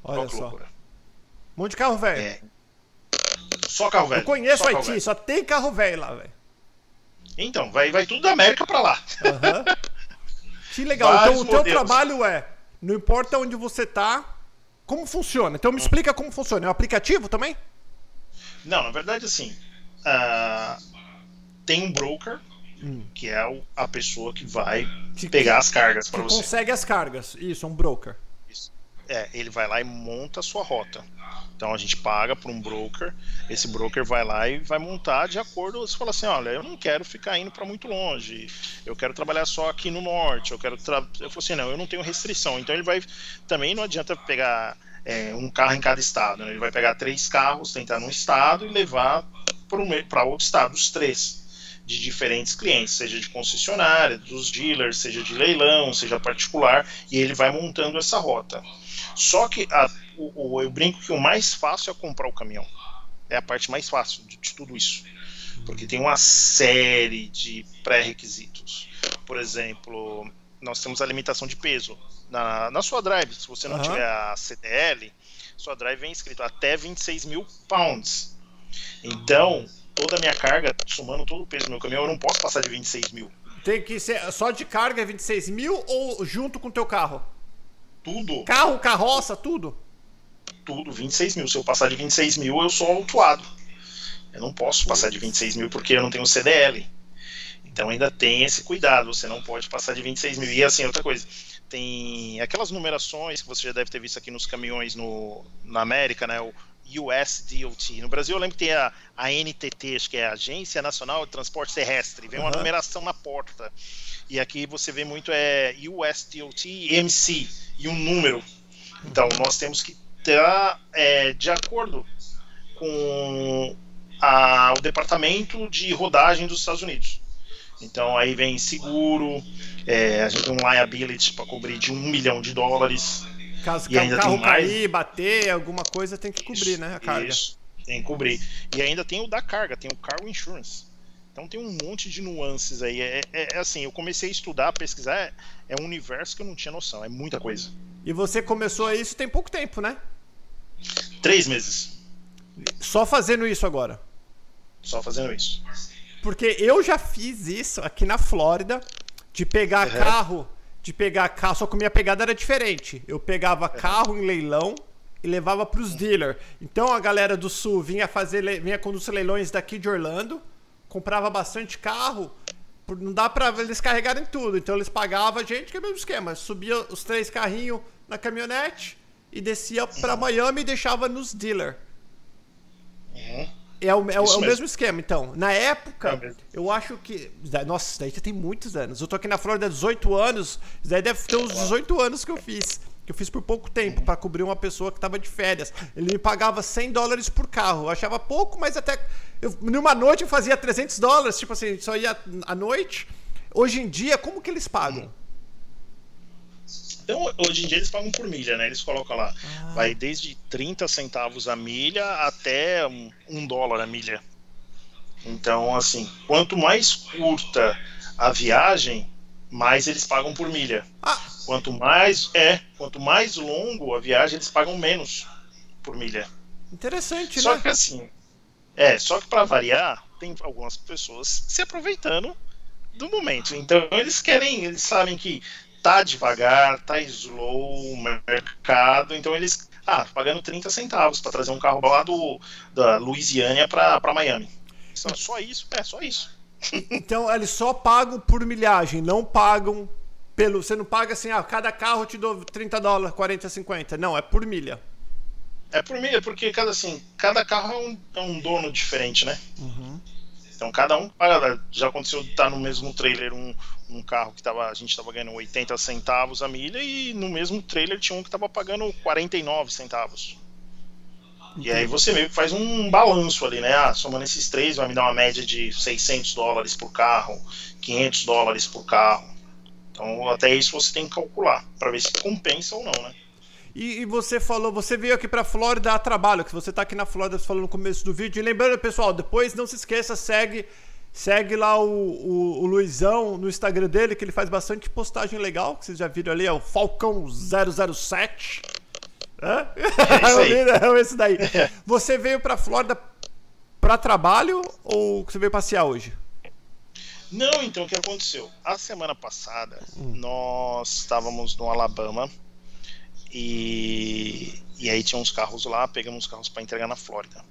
Olha só. Loucura. Um monte de carro velho. É. Só carro velho. Eu conheço o Haiti, só tem carro velho lá, velho. Então, vai, vai tudo da América pra lá. Uhum. Que legal. Vários então o teu trabalho é, não importa onde você tá, como funciona. Então me hum. explica como funciona. É um aplicativo também? Não, na verdade assim, uh, tem um broker, hum. que é a pessoa que vai que, pegar as cargas para você. consegue as cargas. Isso, é um broker. Isso. É, ele vai lá e monta a sua rota. Então a gente paga para um broker, esse broker vai lá e vai montar de acordo. Você fala assim: olha, eu não quero ficar indo para muito longe, eu quero trabalhar só aqui no norte, eu quero. Tra... Eu falo assim: não, eu não tenho restrição. Então ele vai. Também não adianta pegar é, um carro em cada estado, né? ele vai pegar três carros, tentar num estado e levar para outro estado, os três. de diferentes clientes, seja de concessionária, dos dealers, seja de leilão, seja particular, e ele vai montando essa rota. Só que a, o, o, eu brinco que o mais fácil é comprar o caminhão. É a parte mais fácil de, de tudo isso. Porque tem uma série de pré-requisitos. Por exemplo, nós temos a limitação de peso. Na, na sua drive, se você não uhum. tiver a CDL, sua drive vem escrito até 26 mil pounds. Então, toda a minha carga, somando todo o peso do meu caminhão, eu não posso passar de 26 mil. Tem que ser só de carga é 26 mil ou junto com o teu carro? Tudo. Carro, carroça, tudo? Tudo, 26 mil. Se eu passar de 26 mil, eu sou autuado. Eu não posso passar de 26 mil porque eu não tenho CDL. Então ainda tem esse cuidado, você não pode passar de 26 mil. E assim, outra coisa, tem aquelas numerações que você já deve ter visto aqui nos caminhões no, na América, né? O USDOT. No Brasil eu lembro que tem a, a NTT, acho que é a Agência Nacional de Transporte Terrestre, vem uma uhum. numeração na porta. E aqui você vê muito é USDOT MC e um número. Então nós temos que estar é, de acordo com a, o departamento de rodagem dos Estados Unidos. Então aí vem seguro, é, a gente tem um liability para cobrir de um milhão de dólares. Caso o carro mais... cair, bater, alguma coisa tem que cobrir, isso, né? A carga. Isso, tem que cobrir. E ainda tem o da carga, tem o cargo insurance. Então tem um monte de nuances aí. É, é, é assim, eu comecei a estudar, a pesquisar, é, é, um universo que eu não tinha noção, é muita coisa. E você começou isso tem pouco tempo, né? Três meses. Só fazendo isso agora? Só fazendo isso. Porque eu já fiz isso aqui na Flórida, de pegar uhum. carro, de pegar carro, só que a minha pegada era diferente. Eu pegava uhum. carro em leilão e levava para os dealers. Então a galera do sul vinha fazer, vinha conduzir leilões daqui de Orlando, comprava bastante carro, não dá para eles carregarem tudo. Então eles pagavam a gente, que é o mesmo esquema, subia os três carrinhos na caminhonete e descia para Miami e deixava nos dealers. Uhum. É o, é, o, é o mesmo esquema, então. Na época, é eu acho que. Nossa, isso daí já tem muitos anos. Eu tô aqui na Flórida há 18 anos. Isso daí deve ter uns 18 anos que eu fiz. Que eu fiz por pouco tempo para cobrir uma pessoa que tava de férias. Ele me pagava 100 dólares por carro. Eu achava pouco, mas até. Eu, numa noite eu fazia 300 dólares. Tipo assim, só ia à noite. Hoje em dia, como que eles pagam? Então, hoje em dia eles pagam por milha, né? Eles colocam lá, ah. vai desde 30 centavos a milha até um, dólar a milha. Então, assim, quanto mais curta a viagem, mais eles pagam por milha. Ah. Quanto mais é, quanto mais longo a viagem, eles pagam menos por milha. Interessante, só né? Só que assim, é, só que para variar, tem algumas pessoas se aproveitando do momento. Então eles querem, eles sabem que tá devagar, tá slow o mercado, então eles. Ah, pagando 30 centavos para trazer um carro lá do, da Louisiana para Miami. Só, só isso? É, só isso. então eles só pagam por milhagem, não pagam pelo. Você não paga assim, ah, cada carro te dou 30 dólares, 40, 50. Não, é por milha. É por milha, porque cada, assim, cada carro é um, é um dono diferente, né? Uhum. Então cada um paga. Já aconteceu de estar no mesmo trailer um, um carro que tava, a gente estava ganhando 80 centavos a milha e no mesmo trailer tinha um que estava pagando 49 centavos. E aí você meio que faz um balanço ali, né? Ah, somando esses três vai me dar uma média de 600 dólares por carro, 500 dólares por carro. Então até isso você tem que calcular para ver se compensa ou não, né? E, e, você falou, você veio aqui pra Flórida a trabalho, que você tá aqui na Flórida, você falou no começo do vídeo. E lembrando, pessoal, depois não se esqueça, segue Segue lá o, o, o, Luizão no Instagram dele, que ele faz bastante postagem legal, que vocês já viram ali, é o Falcão007. Hã? É, é esse daí. Você veio pra Flórida para trabalho ou você veio passear hoje? Não, então o que aconteceu? A semana passada hum. nós estávamos no Alabama e, e aí tinha uns carros lá, pegamos os carros para entregar na Flórida.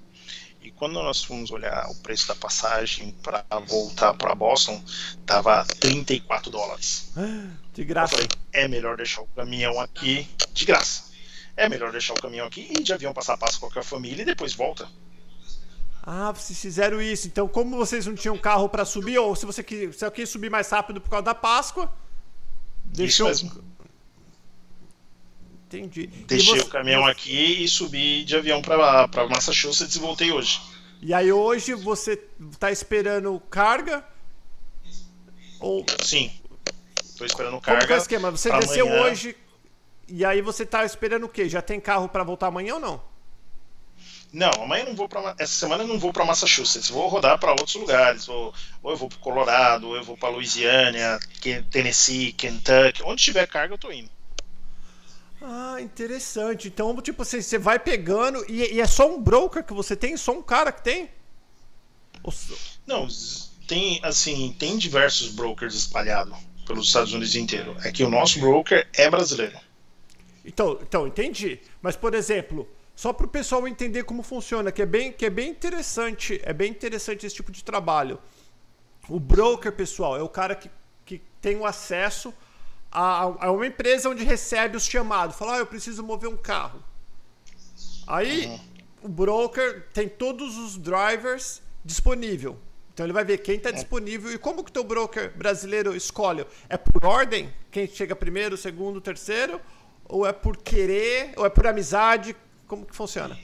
E quando nós fomos olhar o preço da passagem para voltar para Boston, tava 34 dólares. De graça. Falei, é melhor deixar o caminhão aqui de graça. É melhor deixar o caminhão aqui e de avião passar a Páscoa com a família e depois volta. Ah, vocês fizeram isso. Então, como vocês não tinham carro para subir, ou se você quis, se quis subir mais rápido por causa da Páscoa, deixou. Entendi. Deixei você... o caminhão aqui e subi de avião para Massachusetts e voltei hoje. E aí hoje você está esperando carga Ou... Sim. Tô esperando Como carga. que é o esquema? Você desceu amanhã. hoje e aí você tá esperando o quê? Já tem carro pra voltar amanhã ou não? Não, amanhã não vou para essa semana eu não vou para Massachusetts, vou rodar para outros lugares, vou, ou eu vou para Colorado, ou eu vou para Louisiana, Tennessee, Kentucky, onde tiver carga eu tô indo. Ah, interessante. Então, tipo, você, você vai pegando e, e é só um broker que você tem? Só um cara que tem? Ou Não, tem assim, tem diversos brokers espalhados pelos Estados Unidos inteiro. É que o nosso broker é brasileiro. Então, então, entendi. Mas, por exemplo, só para o pessoal entender como funciona, que é bem, que é bem interessante, é bem interessante esse tipo de trabalho. O broker, pessoal, é o cara que, que tem o acesso a, a uma empresa onde recebe os chamados. Fala, ah, eu preciso mover um carro. Aí o broker tem todos os drivers disponível. Então ele vai ver quem está disponível e como que o teu broker brasileiro escolhe. É por ordem? Quem chega primeiro, segundo, terceiro? Ou é por querer? Ou é por amizade? Como que funciona?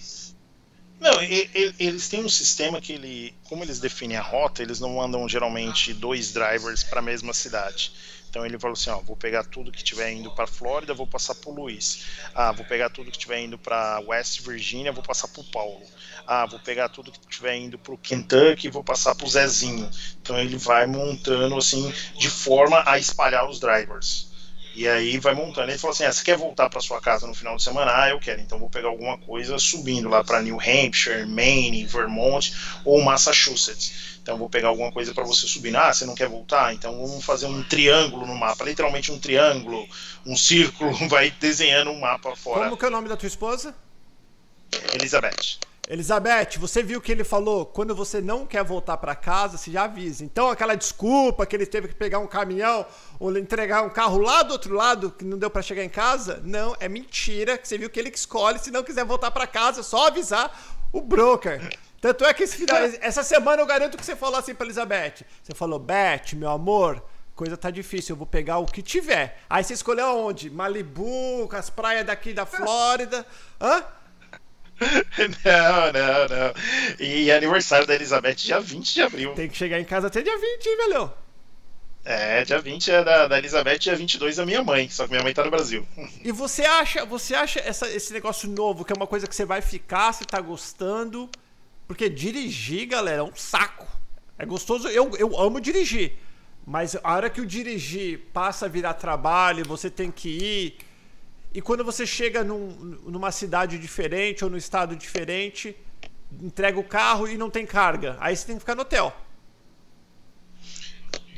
Não, eles têm um sistema que ele, como eles definem a rota, eles não mandam geralmente dois drivers para a mesma cidade. Então ele falou assim, ó, vou pegar tudo que estiver indo para Flórida, vou passar para Luiz. Ah, vou pegar tudo que estiver indo para West Virginia, vou passar para o Paulo. Ah, vou pegar tudo que estiver indo para o Kentucky, vou passar para o Zezinho. Então ele vai montando assim de forma a espalhar os drivers. E aí vai montando. Ele falou assim: ah, você quer voltar para sua casa no final de semana? Ah, eu quero. Então vou pegar alguma coisa subindo lá para New Hampshire, Maine, Vermont ou Massachusetts. Então vou pegar alguma coisa para você subir. Ah, você não quer voltar? Então vamos fazer um triângulo no mapa, literalmente um triângulo, um círculo, vai desenhando um mapa fora. Como que é o nome da tua esposa? Elizabeth. Elizabeth, você viu que ele falou, quando você não quer voltar para casa, você já avisa. Então aquela desculpa que ele teve que pegar um caminhão ou entregar um carro lá do outro lado que não deu para chegar em casa, não, é mentira, que você viu que ele que escolhe, se não quiser voltar para casa, é só avisar o broker. Tanto é que final, essa semana eu garanto que você falou assim pra Elizabeth. Você falou, Beth, meu amor, coisa tá difícil, eu vou pegar o que tiver. Aí você escolheu aonde? Malibu, as praias daqui da Flórida. Hã? Não, não, não. E aniversário da Elizabeth dia 20 de abril. Tem que chegar em casa até dia 20, hein, velho? É, dia 20 é da, da Elizabeth, dia 22 é minha mãe, só que minha mãe tá no Brasil. E você acha, você acha essa- esse negócio novo, que é uma coisa que você vai ficar, você tá gostando? Porque dirigir, galera, é um saco. É gostoso, eu, eu amo dirigir. Mas a hora que o dirigir passa a virar trabalho, você tem que ir. E quando você chega num- numa cidade diferente ou num estado diferente, entrega o carro e não tem carga. Aí você tem que ficar no hotel.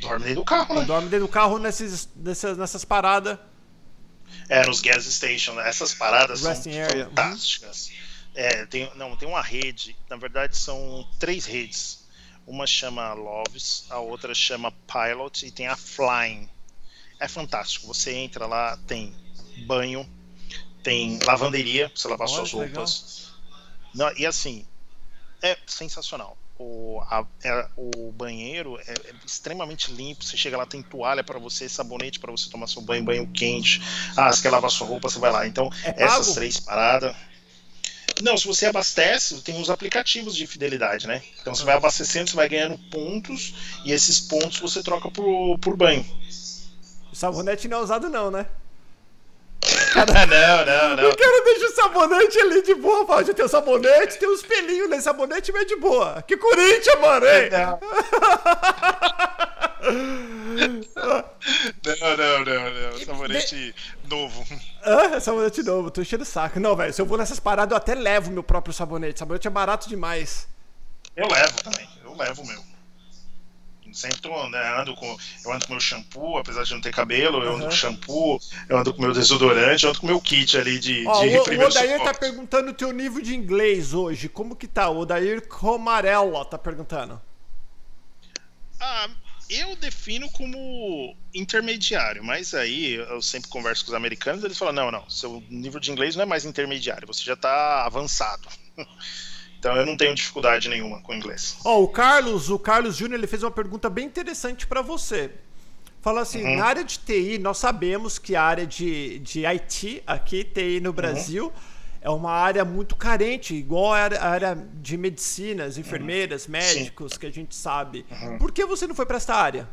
Dorme dentro do carro, né? Dorme dentro do carro nesses, nessas, nessas paradas. É, nos gas station, né? essas paradas Resting são area, uhum. fantásticas. É, tem, não, tem uma rede, na verdade são três redes. Uma chama Loves, a outra chama Pilot e tem a Flying. É fantástico. Você entra lá, tem banho, tem lavanderia pra você lavar Olha, suas roupas. Não, e assim, é sensacional. O, a- é- o banheiro é, é extremamente limpo. Você chega lá, tem toalha para você, sabonete para você tomar seu banho, banho quente. Ah, você quer lavar sua roupa, você vai lá. Então, É essas três paradas. Não, se você abastece, tem os aplicativos de fidelidade, né? Então você vai abastecendo, você vai ganhando pontos, e esses pontos você troca por, por banho. O sabonete não é usado não, né? Não, não, não. O cara deixa o sabonete ali de boa, fala, já tem o sabonete, tem os pelinhos nesse sabonete, mas de boa. Que Corinthians, mano, hein? Não. Não, não, não, não. Sabonete novo. Ah, sabonete novo, tô enchendo o saco. Não, velho, se eu vou nessas paradas, eu até levo meu próprio sabonete. Sabonete é barato demais. Eu levo também, eu levo o meu. Sempre tô, né, ando com. Eu ando com meu shampoo, apesar de não ter cabelo, eu ando Aham. com shampoo, eu ando com meu desodorante, eu ando com meu kit ali de, Ó, de o, o Odair tá perguntando o teu nível de inglês hoje. Como que tá? O Odair Comarella tá perguntando. Ah, eu defino como intermediário, mas aí eu sempre converso com os americanos, eles falam, não, não, seu nível de inglês não é mais intermediário, você já tá avançado. Então eu não tenho dificuldade nenhuma com inglês. Ó, o Carlos, o Carlos Júnior, ele fez uma pergunta bem interessante pra você. Fala assim, Uhum. na área de TI, nós sabemos que a área de, de IT aqui, TI Uhum. no Brasil, é uma área muito carente, igual a área, de medicinas, Uhum. enfermeiras, médicos, que a gente sabe. Uhum. Por que você não foi pra essa área?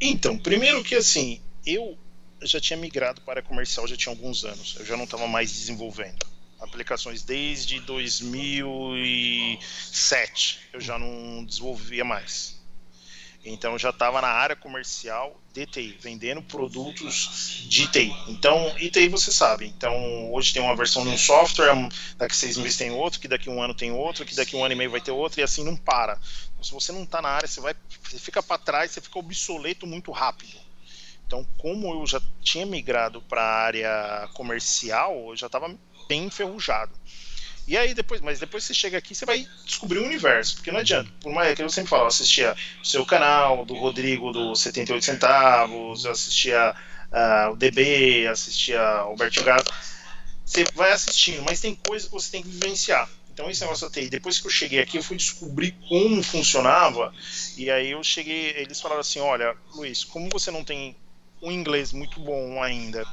Então, primeiro que assim, eu já tinha migrado para a comercial já tinha alguns anos. Eu já não estava mais desenvolvendo aplicações desde 2007. Eu já não desenvolvia mais. Então eu já estava na área comercial de TI, vendendo produtos de TI. Então, TI você sabe. Então, hoje tem uma versão de um software, daqui seis meses tem outro, que daqui um ano tem outro, que daqui um ano e meio vai ter outro, e assim não para. Então, se você não está na área, você vai, você fica para trás, você fica obsoleto muito rápido. Então, como eu já tinha migrado para a área comercial, eu já estava bem enferrujado. E aí depois, mas depois você chega aqui, você vai descobrir o universo, porque não adianta. Por mais que eu sempre falo, assistia o seu canal, do Rodrigo do 78 centavos, assistia uh, o DB, assistia Alberto Gato. Você vai assistindo, mas tem coisa que você tem que vivenciar. Então esse negócio da depois que eu cheguei aqui, eu fui descobrir como funcionava, e aí eu cheguei, eles falaram assim, olha, Luiz, como você não tem um inglês muito bom ainda,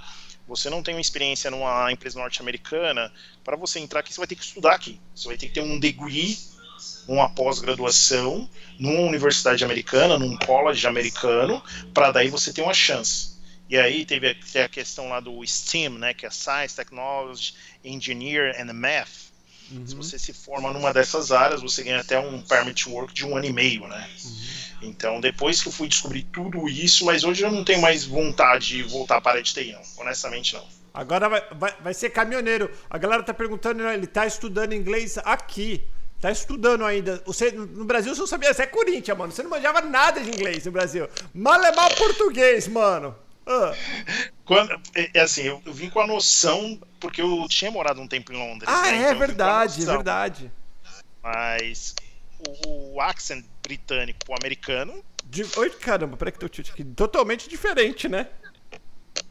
você não tem uma experiência numa empresa norte-americana, para você entrar aqui, você vai ter que estudar aqui. Você vai ter que ter um degree, uma pós-graduação, numa universidade americana, num college americano, para daí você ter uma chance. E aí teve a, a, questão lá do STEAM, né, que é Science, Technology, Engineer and Math. Uhum. Se você se forma numa dessas áreas, você ganha até um permit work de um ano e meio, né? Uhum. Então, depois que eu fui descobrir tudo isso, mas hoje eu não tenho mais vontade de voltar para a de TI, não. Honestamente, não. Agora vai, vai, vai ser caminhoneiro. A galera tá perguntando, né, ele tá estudando inglês aqui. Tá estudando ainda. Você, no Brasil você não sabia, você é Corinthians, mano. Você não manjava nada de inglês no Brasil. Mal é mal português, mano. Ah. Quando, é, é, assim, eu, eu, vim com a noção, porque eu tinha morado um tempo em Londres. Ah, né? é então verdade, é verdade. Mas o, o accent britânico pro americano. De... Oi, caramba, peraí que teu tio aqui. Totalmente diferente, né?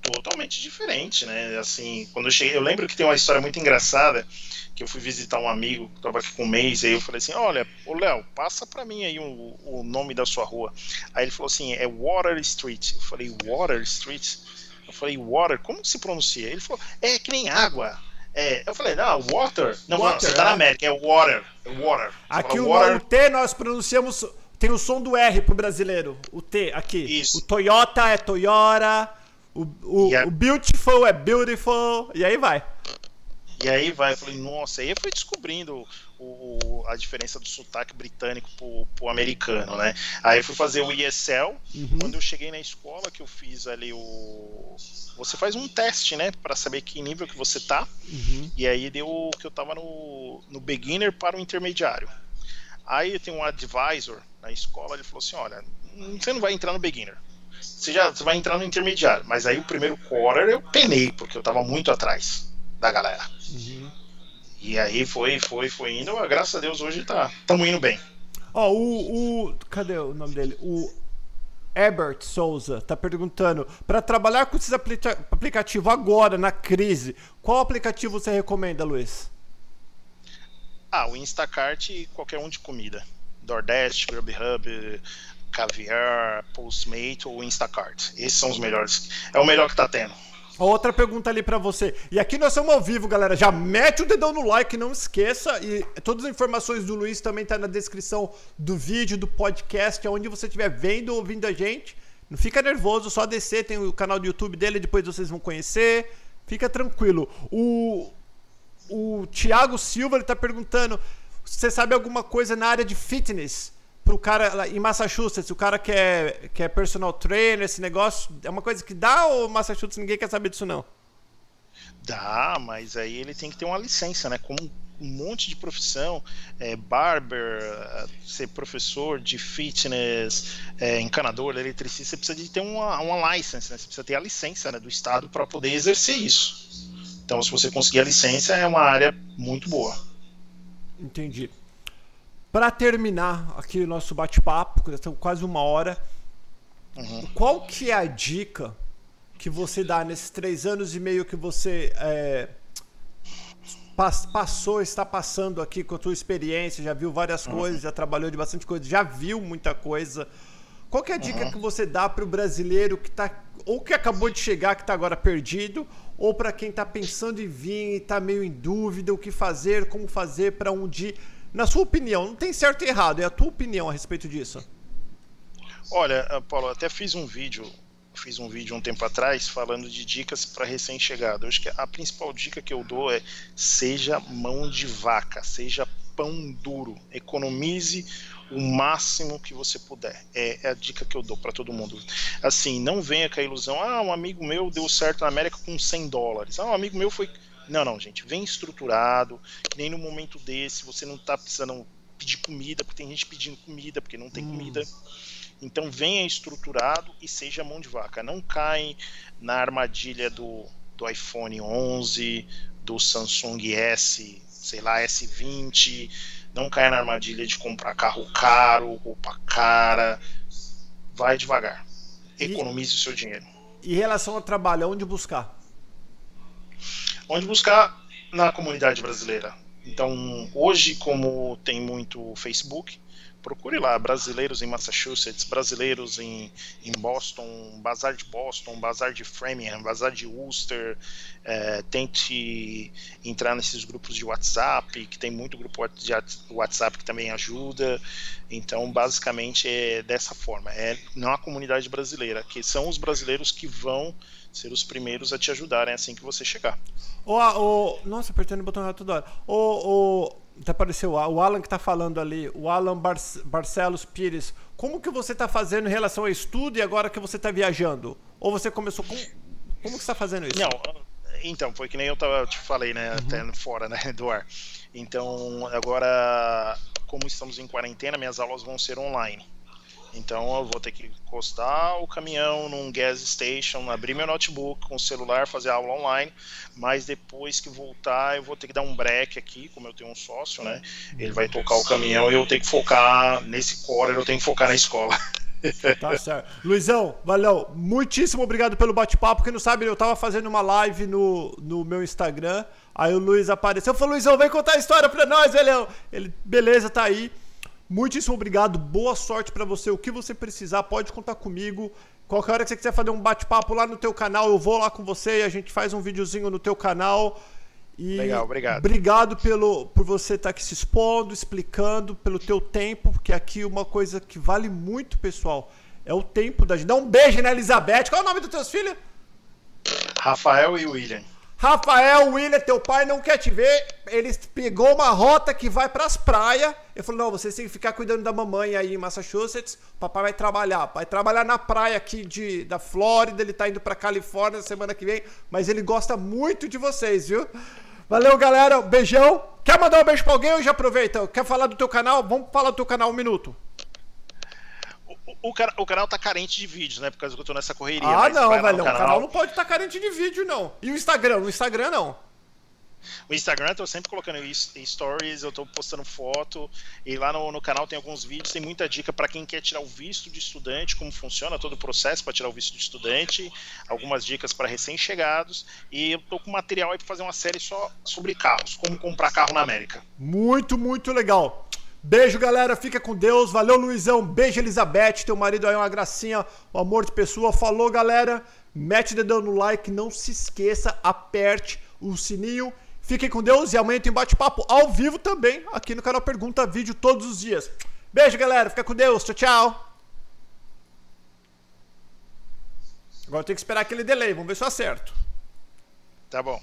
Totalmente diferente, né? Assim, quando eu cheguei, eu lembro que tem uma história muito engraçada que eu fui visitar um amigo que tava aqui com um mês, aí eu falei assim, olha, ô Léo, passa pra mim aí o, o nome da sua rua. Aí ele falou assim, é Water Street. Eu falei, Water Street? Eu falei, Water, como se pronuncia? Ele falou, é que nem água. É, eu falei, não, water. Não, water, não, você tá é. na América, é water. É water. aqui o, water. o T nós pronunciamos. Tem o som do R pro brasileiro. O T aqui. Isso. O Toyota é Toyota. O, o, yeah. o Beautiful é Beautiful. E aí vai. E aí vai, eu falei, nossa, aí eu fui descobrindo o, a diferença do sotaque britânico pro, pro americano, né? Aí eu fui fazer o ESL, uhum. quando eu cheguei na escola que eu fiz ali o. Você faz um teste, né? para saber que nível que você tá. Uhum. E aí deu que eu tava no, no beginner para o intermediário. Aí tem um advisor na escola, ele falou assim: olha, você não vai entrar no beginner. Você já você vai entrar no intermediário. Mas aí o primeiro quarter eu penei, porque eu tava muito atrás da galera. Uhum. E aí foi, foi, foi indo. Graças a Deus hoje tá, estamos indo bem. Ó, oh, o, o. Cadê o nome dele? O Herbert Souza tá perguntando: para trabalhar com esses aplica aplicativos agora, na crise, qual aplicativo você recomenda, Luiz? Ah, o Instacart e qualquer um de comida. DoorDash, Grubhub, Caviar, Postmate ou Instacart. Esses são os melhores. É o melhor que tá tendo. Outra pergunta ali para você. E aqui nós estamos ao vivo, galera. Já mete o dedão no like, não esqueça. E todas as informações do Luiz também tá na descrição do vídeo, do podcast, onde você estiver vendo ou ouvindo a gente. Não fica nervoso, só descer, tem o canal do YouTube dele, depois vocês vão conhecer. Fica tranquilo. O, o Thiago Silva ele tá perguntando: você sabe alguma coisa na área de fitness? Pro cara em Massachusetts, o cara que é, que é personal trainer, esse negócio, é uma coisa que dá ou Massachusetts ninguém quer saber disso não? Dá, mas aí ele tem que ter uma licença, né? Como um monte de profissão, é, barber, ser professor de fitness, é, encanador, eletricista, você precisa de ter uma, uma license, né? Você precisa ter a licença né, do estado para poder exercer isso. Então, se você conseguir a licença, é uma área muito boa. Entendi. Para terminar aqui o nosso bate-papo, já estamos quase uma hora, uhum. qual que é a dica que você dá nesses três anos e meio que você é, passou, está passando aqui com a tua experiência, já viu várias uhum. coisas, já trabalhou de bastante coisa, já viu muita coisa. Qual que é a dica uhum. que você dá para o brasileiro que está ou que acabou de chegar, que está agora perdido, ou para quem está pensando em vir e está meio em dúvida o que fazer, como fazer para um dia na sua opinião, não tem certo e errado, é a tua opinião a respeito disso. Olha, ah, Paulo, até fiz um vídeo, fiz um vídeo um tempo atrás falando de dicas para recém-chegado. Acho que a principal dica que eu dou é seja mão de vaca, seja pão duro, economize o máximo que você puder. É, é a dica que eu dou para todo mundo. Assim, não venha com a ilusão, ah, um amigo meu deu certo na América com 100 dólares. Ah, um amigo meu foi. Não, não, gente, vem estruturado, que nem no momento desse, você não está precisando pedir comida, porque tem gente pedindo comida, porque não tem hum. comida. Então venha estruturado e seja mão de vaca. Não cai na armadilha do, do iPhone 11, do Samsung S, sei lá, S20 não caia na armadilha de comprar carro caro, roupa cara. Vai devagar. Economize e, o seu dinheiro. E em relação ao trabalho, onde buscar? Onde buscar? Na comunidade brasileira. Então, hoje, como tem muito Facebook, procure lá, brasileiros em Massachusetts, brasileiros em, em Boston, Bazar de Boston, Bazar de Framingham, Bazar de Worcester, é, tente entrar nesses grupos de WhatsApp, que tem muito grupo de WhatsApp que também ajuda, então basicamente é dessa forma, é não a comunidade brasileira, que são os brasileiros que vão ser os primeiros a te ajudarem assim que você chegar. O, o, nossa, apertando o botão errado toda hora. O, o, até apareceu o Alan que está falando ali, o Alan Bar Barcelos Pires. Como que você está fazendo em relação ao estudo e agora que você está viajando? Ou você começou com. Como que você está fazendo isso? Não, então, foi que nem eu tava, te falei, né? Uhum. Até fora né, do ar. Então, agora, como estamos em quarentena, minhas aulas vão ser online. Então eu vou ter que encostar o caminhão num gas station, abrir meu notebook com o celular, fazer aula online, mas depois que voltar eu vou ter que dar um break aqui, como eu tenho um sócio, né? Ele vai tocar o caminhão e eu tenho que focar nesse core, eu tenho que focar na escola. Tá certo. Luizão, valeu. Muitíssimo obrigado pelo bate-papo. Quem não sabe, eu tava fazendo uma live no, no meu Instagram. Aí o Luiz apareceu. Falou, Luizão, vem contar a história pra nós, velhão. Ele, beleza, tá aí. Muitíssimo obrigado, boa sorte para você. O que você precisar, pode contar comigo. Qualquer hora que você quiser fazer um bate-papo lá no teu canal, eu vou lá com você e a gente faz um videozinho no teu canal. E Legal, obrigado. Obrigado pelo, por você estar tá aqui se expondo, explicando, pelo teu tempo, porque aqui uma coisa que vale muito, pessoal, é o tempo da gente. Dá um beijo na Elizabeth. Qual é o nome dos teus filhos? Rafael e William. Rafael, William, teu pai não quer te ver. Ele pegou uma rota que vai para as praias. Ele falou: não, vocês têm que ficar cuidando da mamãe aí em Massachusetts. O papai vai trabalhar. Vai trabalhar na praia aqui de, da Flórida. Ele tá indo pra Califórnia semana que vem. Mas ele gosta muito de vocês, viu? Valeu, galera. Beijão. Quer mandar um beijo pra alguém ou já aproveita? Quer falar do teu canal? Vamos falar do teu canal um minuto o, o, canal tá carente de vídeos, né? Por causa que eu tô nessa correria. Ah, não, velho. O canal não pode estar tá carente de vídeo, não. E o Instagram? No Instagram, não. O Instagram eu tô sempre colocando stories, eu tô postando foto, e lá no, no canal tem alguns vídeos, tem muita dica para quem quer tirar o visto de estudante, como funciona todo o processo para tirar o visto de estudante, algumas dicas para recém-chegados, e eu tô com material aí para fazer uma série só sobre carros, como comprar carro na América. Muito, muito legal. Beijo, galera. Fica com Deus. Valeu, Luizão. Beijo, Elizabeth. Teu marido aí é uma gracinha, um amor de pessoa. Falou, galera. Mete o dedão no like. Não se esqueça. Aperte o sininho. Fiquem com Deus. E amanhã tem bate-papo ao vivo também aqui no canal Pergunta Vídeo todos os dias. Beijo, galera. Fica com Deus. Tchau, tchau. Agora tem que esperar aquele delay. Vamos ver se eu acerto. Tá bom.